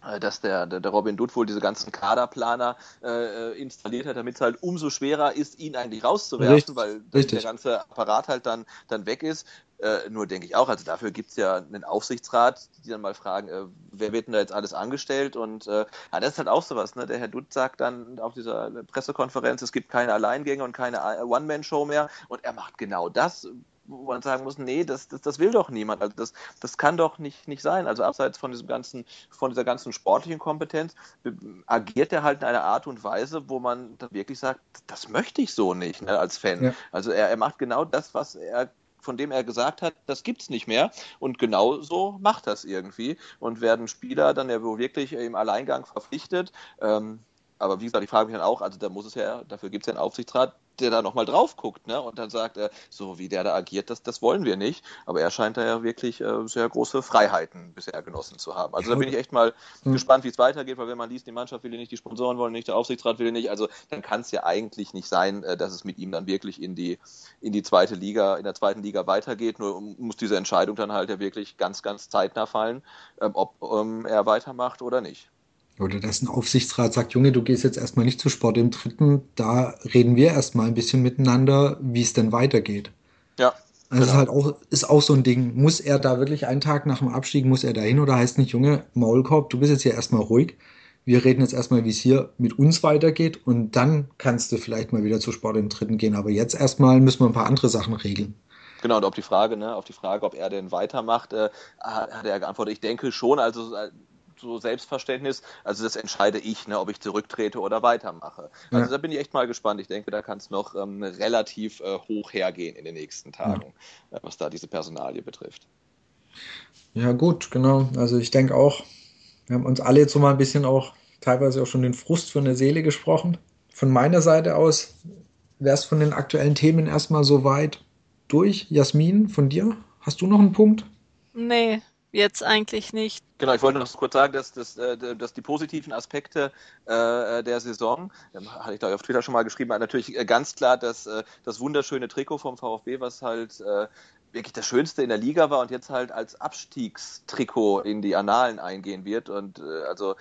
äh, dass der, der, der Robin Dutt wohl diese ganzen Kaderplaner äh, äh installiert hat, damit es halt umso schwerer ist, ihn eigentlich rauszuwerfen, richtig, weil richtig. der ganze Apparat halt dann, dann weg ist. Äh, nur denke ich auch, also dafür gibt es ja einen Aufsichtsrat, die dann mal fragen, äh, wer wird denn da jetzt alles angestellt? Und äh, ja, das ist halt auch sowas, ne? Der Herr Dutt sagt dann auf dieser Pressekonferenz, es gibt keine Alleingänge und keine One-Man-Show mehr und er macht genau das, wo man sagen muss, nee, das, das, das will doch niemand. Also das, das kann doch nicht, nicht sein. Also abseits von diesem ganzen, von dieser ganzen sportlichen Kompetenz äh, agiert er halt in einer Art und Weise, wo man dann wirklich sagt, das möchte ich so nicht, ne, als Fan. Ja. Also er, er macht genau das, was er von dem er gesagt hat, das gibt's nicht mehr. Und genau so macht das irgendwie. Und werden Spieler dann ja wohl wirklich im Alleingang verpflichtet. Ähm, aber wie gesagt, ich frage mich dann auch, also da muss es ja, dafür gibt es ja einen Aufsichtsrat, der da nochmal drauf guckt, ne? Und dann sagt er, so wie der da agiert, das, das wollen wir nicht. Aber er scheint da ja wirklich äh, sehr große Freiheiten bisher genossen zu haben. Also da bin ich echt mal mhm. gespannt, wie es weitergeht, weil wenn man liest, die Mannschaft will ihn nicht, die Sponsoren wollen nicht, der Aufsichtsrat will ihn nicht, also dann kann es ja eigentlich nicht sein, äh, dass es mit ihm dann wirklich in die, in die zweite Liga, in der zweiten Liga weitergeht. Nur muss diese Entscheidung dann halt ja wirklich ganz, ganz zeitnah fallen, ähm, ob ähm, er weitermacht oder nicht. Oder dass ein Aufsichtsrat sagt, Junge, du gehst jetzt erstmal nicht zu Sport im Dritten, da reden wir erstmal ein bisschen miteinander, wie es denn weitergeht. Ja. Also genau. ist halt auch, ist auch so ein Ding. Muss er da wirklich einen Tag nach dem Abstieg, muss er da hin oder heißt nicht, Junge, Maulkorb, du bist jetzt hier erstmal ruhig. Wir reden jetzt erstmal, wie es hier mit uns weitergeht und dann kannst du vielleicht mal wieder zu Sport im Dritten gehen. Aber jetzt erstmal müssen wir ein paar andere Sachen regeln. Genau, und auf die Frage, ne, auf die Frage, ob er denn weitermacht, äh, hat er geantwortet, ich denke schon, also äh, so Selbstverständnis. Also das entscheide ich, ne, ob ich zurücktrete oder weitermache. Also ja. da bin ich echt mal gespannt. Ich denke, da kann es noch ähm, relativ äh, hoch hergehen in den nächsten Tagen, ja. äh, was da diese Personalie betrifft. Ja gut, genau. Also ich denke auch, wir haben uns alle jetzt so mal ein bisschen auch teilweise auch schon den Frust von der Seele gesprochen. Von meiner Seite aus wäre es von den aktuellen Themen erstmal so weit durch. Jasmin, von dir? Hast du noch einen Punkt? Nee, jetzt eigentlich nicht. Genau, ich wollte noch kurz sagen, dass, dass, äh, dass die positiven Aspekte äh, der Saison, ähm, hatte ich da auf Twitter schon mal geschrieben, natürlich äh, ganz klar dass das wunderschöne Trikot vom VfB, was halt wirklich das Schönste in der Liga war und jetzt halt als Abstiegstrikot in die Annalen eingehen wird. Und äh, also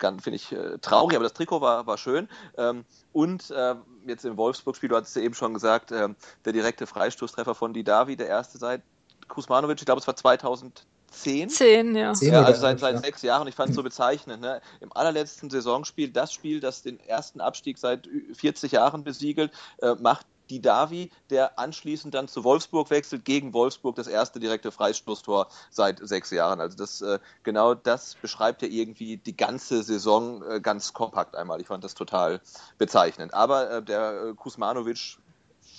finde ich äh, traurig, aber das Trikot war, war schön. Ähm, und äh, jetzt im Wolfsburg-Spiel, du hattest ja eben schon gesagt, äh, der direkte Freistoßtreffer von Didavi, der erste seit Kusmanovic, ich glaube es war 2000 zehn. Zehn, ja. ja also seit, seit sechs Jahren. Ich fand es so bezeichnend. Ne? Im allerletzten Saisonspiel, das Spiel, das den ersten Abstieg seit 40 Jahren besiegelt, äh, macht die Davi, der anschließend dann zu Wolfsburg wechselt, gegen Wolfsburg das erste direkte Freistoßtor seit sechs Jahren. Also das äh, genau das beschreibt ja irgendwie die ganze Saison äh, ganz kompakt einmal. Ich fand das total bezeichnend. Aber äh, der Kusmanovic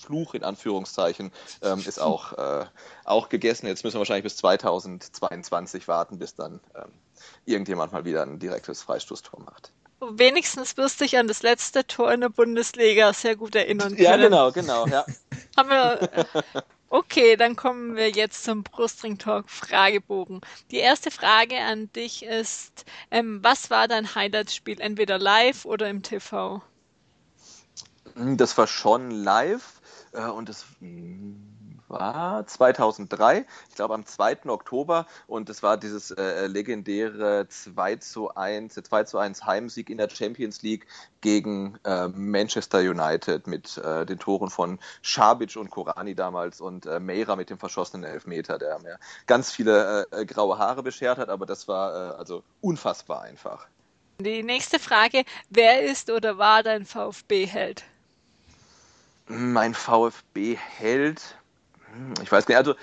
Fluch in Anführungszeichen ähm, ist auch, äh, auch gegessen. Jetzt müssen wir wahrscheinlich bis 2022 warten, bis dann ähm, irgendjemand mal wieder ein direktes Freistoßtor macht. Wenigstens wirst du dich an das letzte Tor in der Bundesliga sehr gut erinnern können. Ja, genau, genau, ja. [laughs] Aber okay, dann kommen wir jetzt zum Brustring Talk Fragebogen. Die erste Frage an dich ist, ähm, was war dein Highlight-Spiel, entweder live oder im TV? Das war schon live. Äh, und es war 2003, ich glaube am 2. Oktober und es war dieses äh, legendäre 2 zu 1, 2 zu 1 Heimsieg in der Champions League gegen äh, Manchester United mit äh, den Toren von Schabic und Korani damals und äh, Meira mit dem verschossenen Elfmeter, der mir ganz viele äh, graue Haare beschert hat, aber das war also unfassbar einfach. Die nächste Frage, wer ist oder war dein VfB-Held? Mein VfB-Held, ich weiß nicht, also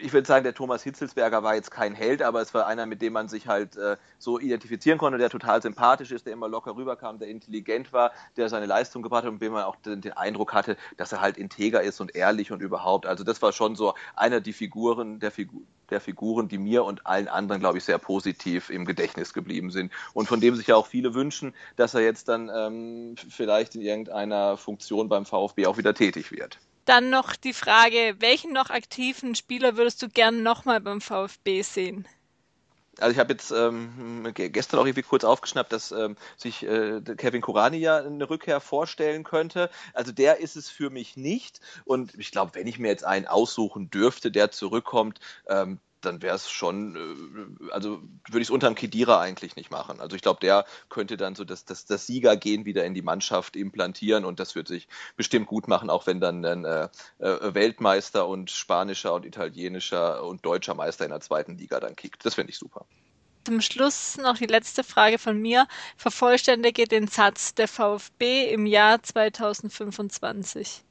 ich würde sagen, der Thomas Hitzelsberger war jetzt kein Held, aber es war einer, mit dem man sich halt äh, so identifizieren konnte, der total sympathisch ist, der immer locker rüberkam, der intelligent war, der seine Leistung gebracht hat und dem man auch den, den, Eindruck hatte, dass er halt integer ist und ehrlich und überhaupt. Also das war schon so einer die Figuren, der, Figu der Figuren, die mir und allen anderen, glaube ich, sehr positiv im Gedächtnis geblieben sind und von dem sich ja auch viele wünschen, dass er jetzt dann ähm, vielleicht in irgendeiner Funktion beim VfB auch wieder tätig wird. Dann noch die Frage, welchen noch aktiven Spieler würdest du gern nochmal beim VfB sehen? Also ich habe jetzt ähm, gestern auch irgendwie kurz aufgeschnappt, dass ähm, sich äh, Kevin Kurani ja eine Rückkehr vorstellen könnte. Also der ist es für mich nicht. Und ich glaube, wenn ich mir jetzt einen aussuchen dürfte, der zurückkommt, ähm, dann wäre es schon, äh, also würde ich es unterm Kedira eigentlich nicht machen. Also ich glaube, der könnte dann so das, das, das Siegergehen wieder in die Mannschaft implantieren und das wird sich bestimmt gut machen, auch wenn dann ein äh, äh, Weltmeister und spanischer und italienischer und deutscher Meister in der zweiten Liga dann kickt. Das finde ich super. Zum Schluss noch die letzte Frage von mir. Vervollständige den Satz der VfB im Jahr 2025.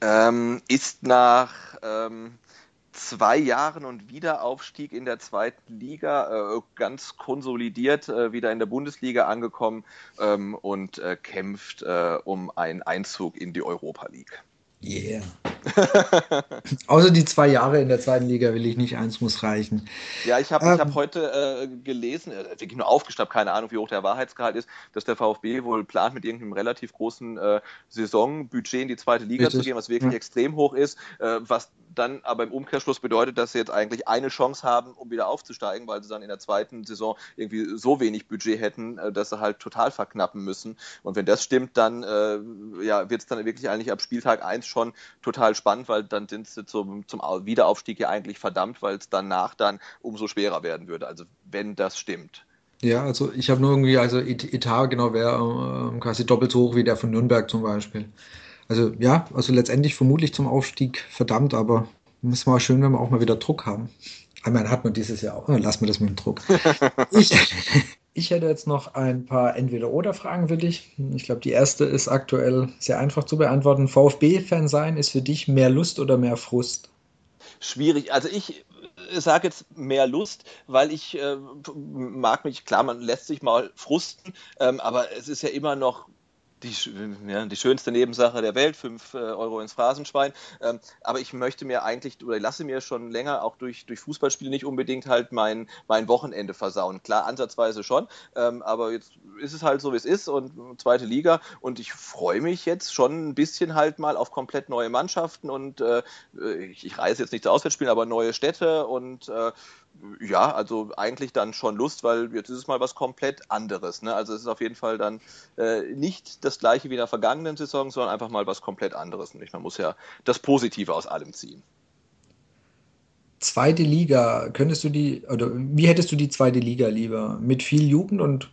Ähm, ist nach ähm, zwei Jahren und Wiederaufstieg in der zweiten Liga, äh, ganz konsolidiert äh, wieder in der Bundesliga angekommen ähm, und äh, kämpft äh, um einen Einzug in die Europa League. Yeah. [laughs] Außer die zwei Jahre in der zweiten Liga will ich nicht, eins muss reichen. Ja, ich habe ähm, hab heute äh, gelesen, äh, wirklich nur aufgeschnappt, keine Ahnung, wie hoch der Wahrheitsgehalt ist, dass der VfB wohl plant, mit irgendeinem relativ großen äh, Saisonbudget in die zweite Liga richtig. zu gehen, was wirklich ja. extrem hoch ist, äh, was dann aber im Umkehrschluss bedeutet, dass sie jetzt eigentlich eine Chance haben, um wieder aufzusteigen, weil sie dann in der zweiten Saison irgendwie so wenig Budget hätten, äh, dass sie halt total verknappen müssen. Und wenn das stimmt, dann äh, ja, wird es dann wirklich eigentlich ab Spieltag 1 schon total spannend, weil dann sind sie zum, zum Wiederaufstieg ja eigentlich verdammt, weil es danach dann umso schwerer werden würde. Also wenn das stimmt. Ja, also ich habe nur irgendwie, also Etat genau wäre äh, quasi doppelt so hoch wie der von Nürnberg zum Beispiel. Also ja, also letztendlich vermutlich zum Aufstieg verdammt, aber es mal schön, wenn wir auch mal wieder Druck haben. Ich meine, hat man dieses Jahr auch. Lass mir das mit dem Druck. [laughs] ich, ich hätte jetzt noch ein paar Entweder-Oder-Fragen für dich. Ich glaube, die erste ist aktuell sehr einfach zu beantworten. VfB-Fan sein ist für dich mehr Lust oder mehr Frust? Schwierig. Also ich sage jetzt mehr Lust, weil ich äh, mag mich, klar, man lässt sich mal frusten, ähm, aber es ist ja immer noch die, ja, die schönste Nebensache der Welt, 5 äh, Euro ins Phrasenschwein. Ähm, aber ich möchte mir eigentlich oder lasse mir schon länger auch durch, durch Fußballspiele nicht unbedingt halt mein, mein Wochenende versauen. Klar, ansatzweise schon, ähm, aber jetzt ist es halt so, wie es ist und zweite Liga und ich freue mich jetzt schon ein bisschen halt mal auf komplett neue Mannschaften und äh, ich, ich reise jetzt nicht zu Auswärtsspielen, aber neue Städte und äh, ja, also eigentlich dann schon Lust, weil jetzt ist es mal was komplett anderes. Ne? Also es ist auf jeden Fall dann äh, nicht das gleiche wie in der vergangenen Saison, sondern einfach mal was komplett anderes. Und man muss ja das Positive aus allem ziehen. Zweite Liga, könntest du die, oder wie hättest du die zweite Liga lieber? Mit viel Jugend und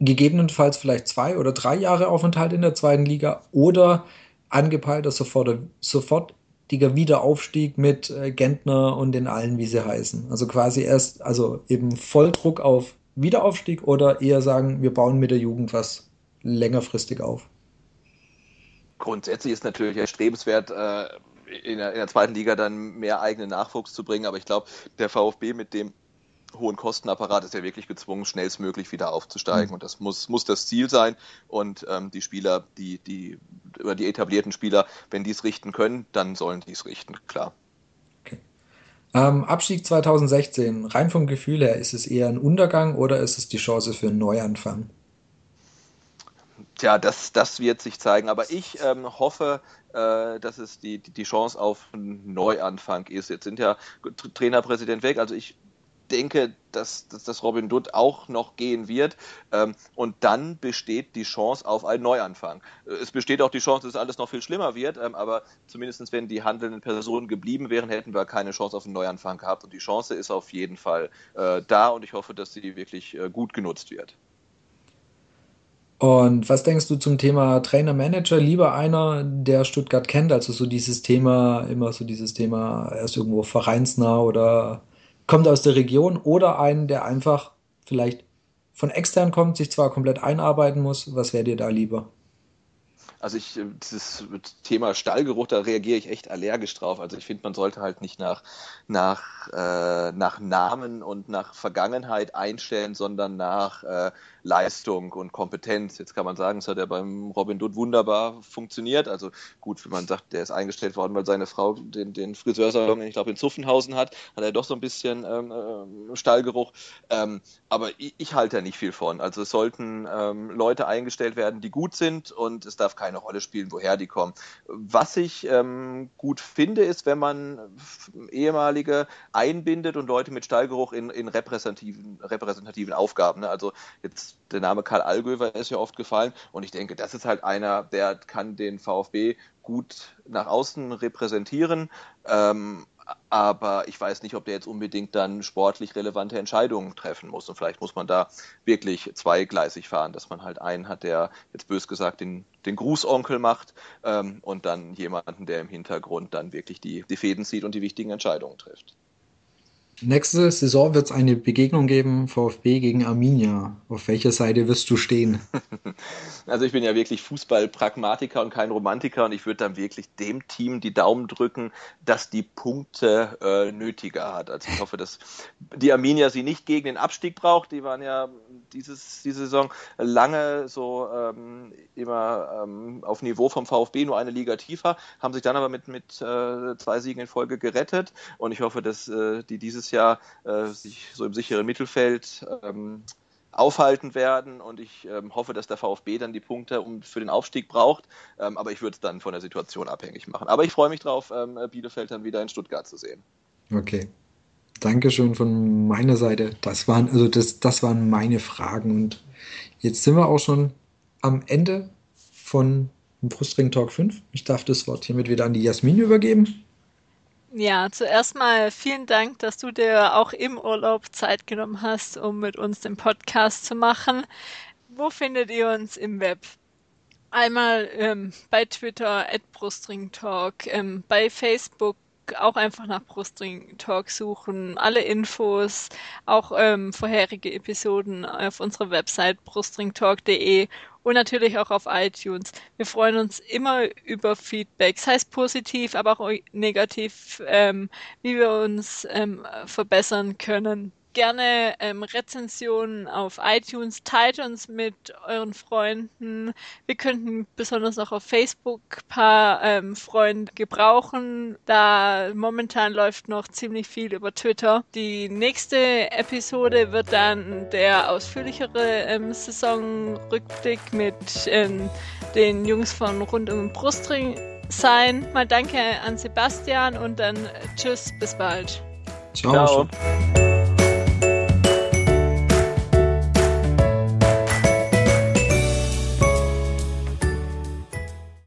gegebenenfalls vielleicht zwei oder drei Jahre Aufenthalt in der zweiten Liga oder angepeilter sofort, sofort richtiger Wiederaufstieg mit äh, Gentner und den allen, wie sie heißen. Also quasi erst, also eben Volldruck auf Wiederaufstieg oder eher sagen, wir bauen mit der Jugend was längerfristig auf. Grundsätzlich ist natürlich erstrebenswert, äh, in der, in der zweiten Liga dann mehr eigenen Nachwuchs zu bringen, aber ich glaube, der VfB mit dem hohen Kostenapparat ist ja wirklich gezwungen, schnellstmöglich wieder aufzusteigen. Mhm. Und das muss, muss das Ziel sein. Und ähm, die Spieler, die, die, oder die etablierten Spieler, wenn die es richten können, dann sollen die es richten, klar. Okay. Ähm, Abstieg 2016, rein vom Gefühl her, ist es eher ein Untergang oder ist es die Chance für einen Neuanfang? Tja, das, das wird sich zeigen. Aber ich ähm, hoffe, äh, dass es die, die Chance auf einen Neuanfang ist. Jetzt sind ja Trainerpräsident weg. Also ich denke, dass, dass, dass Robin Dutt auch noch gehen wird. Ähm, und dann besteht die Chance auf einen Neuanfang. Äh, es besteht auch die Chance, dass alles noch viel schlimmer wird, ähm, aber zumindest wenn die handelnden Personen geblieben wären, hätten wir keine Chance auf einen Neuanfang gehabt. Und die Chance ist auf jeden Fall äh, da und ich hoffe, dass sie wirklich äh, gut genutzt wird. Und was denkst du zum Thema Trainer-Manager? Lieber einer, der Stuttgart kennt, also so dieses Thema, immer so dieses Thema, er ist irgendwo vereinsnah oder kommt aus der Region oder einen, der einfach vielleicht von extern kommt, sich zwar komplett einarbeiten muss. Was wäre dir da lieber? Also ich, äh, dieses Thema Stallgeruch, da reagiere ich echt allergisch drauf. Also ich finde, man sollte halt nicht nach, nach, äh, nach Namen und nach Vergangenheit einstellen, sondern nach äh, Leistung und Kompetenz. Jetzt kann man sagen, es hat ja beim Robin Hood wunderbar funktioniert. Also gut, wenn man sagt, der ist eingestellt worden, weil seine Frau den, den Friseursalon, ich glaube, in Zuffenhausen hat, hat er doch so ein bisschen ähm, äh, Stallgeruch. Ähm, aber ich, ich, halte da nicht viel von. Also es sollten ähm, Leute eingestellt werden, die gut sind und es darf keine Rolle spielen, woher die kommen. Was ich ähm, gut finde, ist, wenn man ehemalige einbindet und Leute mit Stallgeruch in, in repräsentativen, repräsentativen Aufgaben. Ne? Also jetzt der Name Karl Allgöwer ist ja oft gefallen und ich denke, das ist halt einer, der kann den VfB gut nach außen repräsentieren. Ähm, aber ich weiß nicht, ob der jetzt unbedingt dann sportlich relevante Entscheidungen treffen muss. Und vielleicht muss man da wirklich zweigleisig fahren, dass man halt einen hat, der jetzt bös gesagt den, den Grußonkel macht ähm, und dann jemanden, der im Hintergrund dann wirklich die, die Fäden zieht und die wichtigen Entscheidungen trifft. Nächste Saison wird es eine Begegnung geben, VfB gegen Arminia. Auf welcher Seite wirst du stehen? [laughs] Also ich bin ja wirklich Fußballpragmatiker und kein Romantiker und ich würde dann wirklich dem Team die Daumen drücken, dass die Punkte äh, nötiger hat. Also ich hoffe, dass die Arminia sie nicht gegen den Abstieg braucht. Die waren ja dieses, diese Saison lange so ähm, immer ähm, auf Niveau vom VfB, nur eine Liga tiefer, haben sich dann aber mit, mit äh, zwei Siegen in Folge gerettet und ich hoffe, dass äh, die dieses Jahr äh, sich so im sicheren Mittelfeld ähm, aufhalten werden und ich ähm, hoffe, dass der VfB dann die Punkte um, für den Aufstieg braucht, ähm, aber ich würde es dann von der Situation abhängig machen. Aber ich freue mich drauf, ähm, Bielefeld dann wieder in Stuttgart zu sehen. Okay. Dankeschön von meiner Seite. Das waren, also das, das waren meine Fragen und jetzt sind wir auch schon am Ende von Brustring Talk 5. Ich darf das Wort hiermit wieder an die Jasmin übergeben. Ja, zuerst mal vielen Dank, dass du dir auch im Urlaub Zeit genommen hast, um mit uns den Podcast zu machen. Wo findet ihr uns im Web? Einmal ähm, bei Twitter at Brustringtalk, ähm, bei Facebook auch einfach nach Brustring Talk suchen. Alle Infos, auch ähm, vorherige Episoden auf unserer Website brustringtalk.de und natürlich auch auf iTunes. Wir freuen uns immer über Feedback, sei es positiv, aber auch negativ, ähm, wie wir uns ähm, verbessern können gerne ähm, Rezensionen auf iTunes, teilt uns mit euren Freunden. Wir könnten besonders auch auf Facebook paar ähm, Freunde gebrauchen, da momentan läuft noch ziemlich viel über Twitter. Die nächste Episode wird dann der ausführlichere ähm, Saisonrückblick mit ähm, den Jungs von Rund um den Brustring sein. Mal danke an Sebastian und dann tschüss, bis bald. Ciao. Ciao.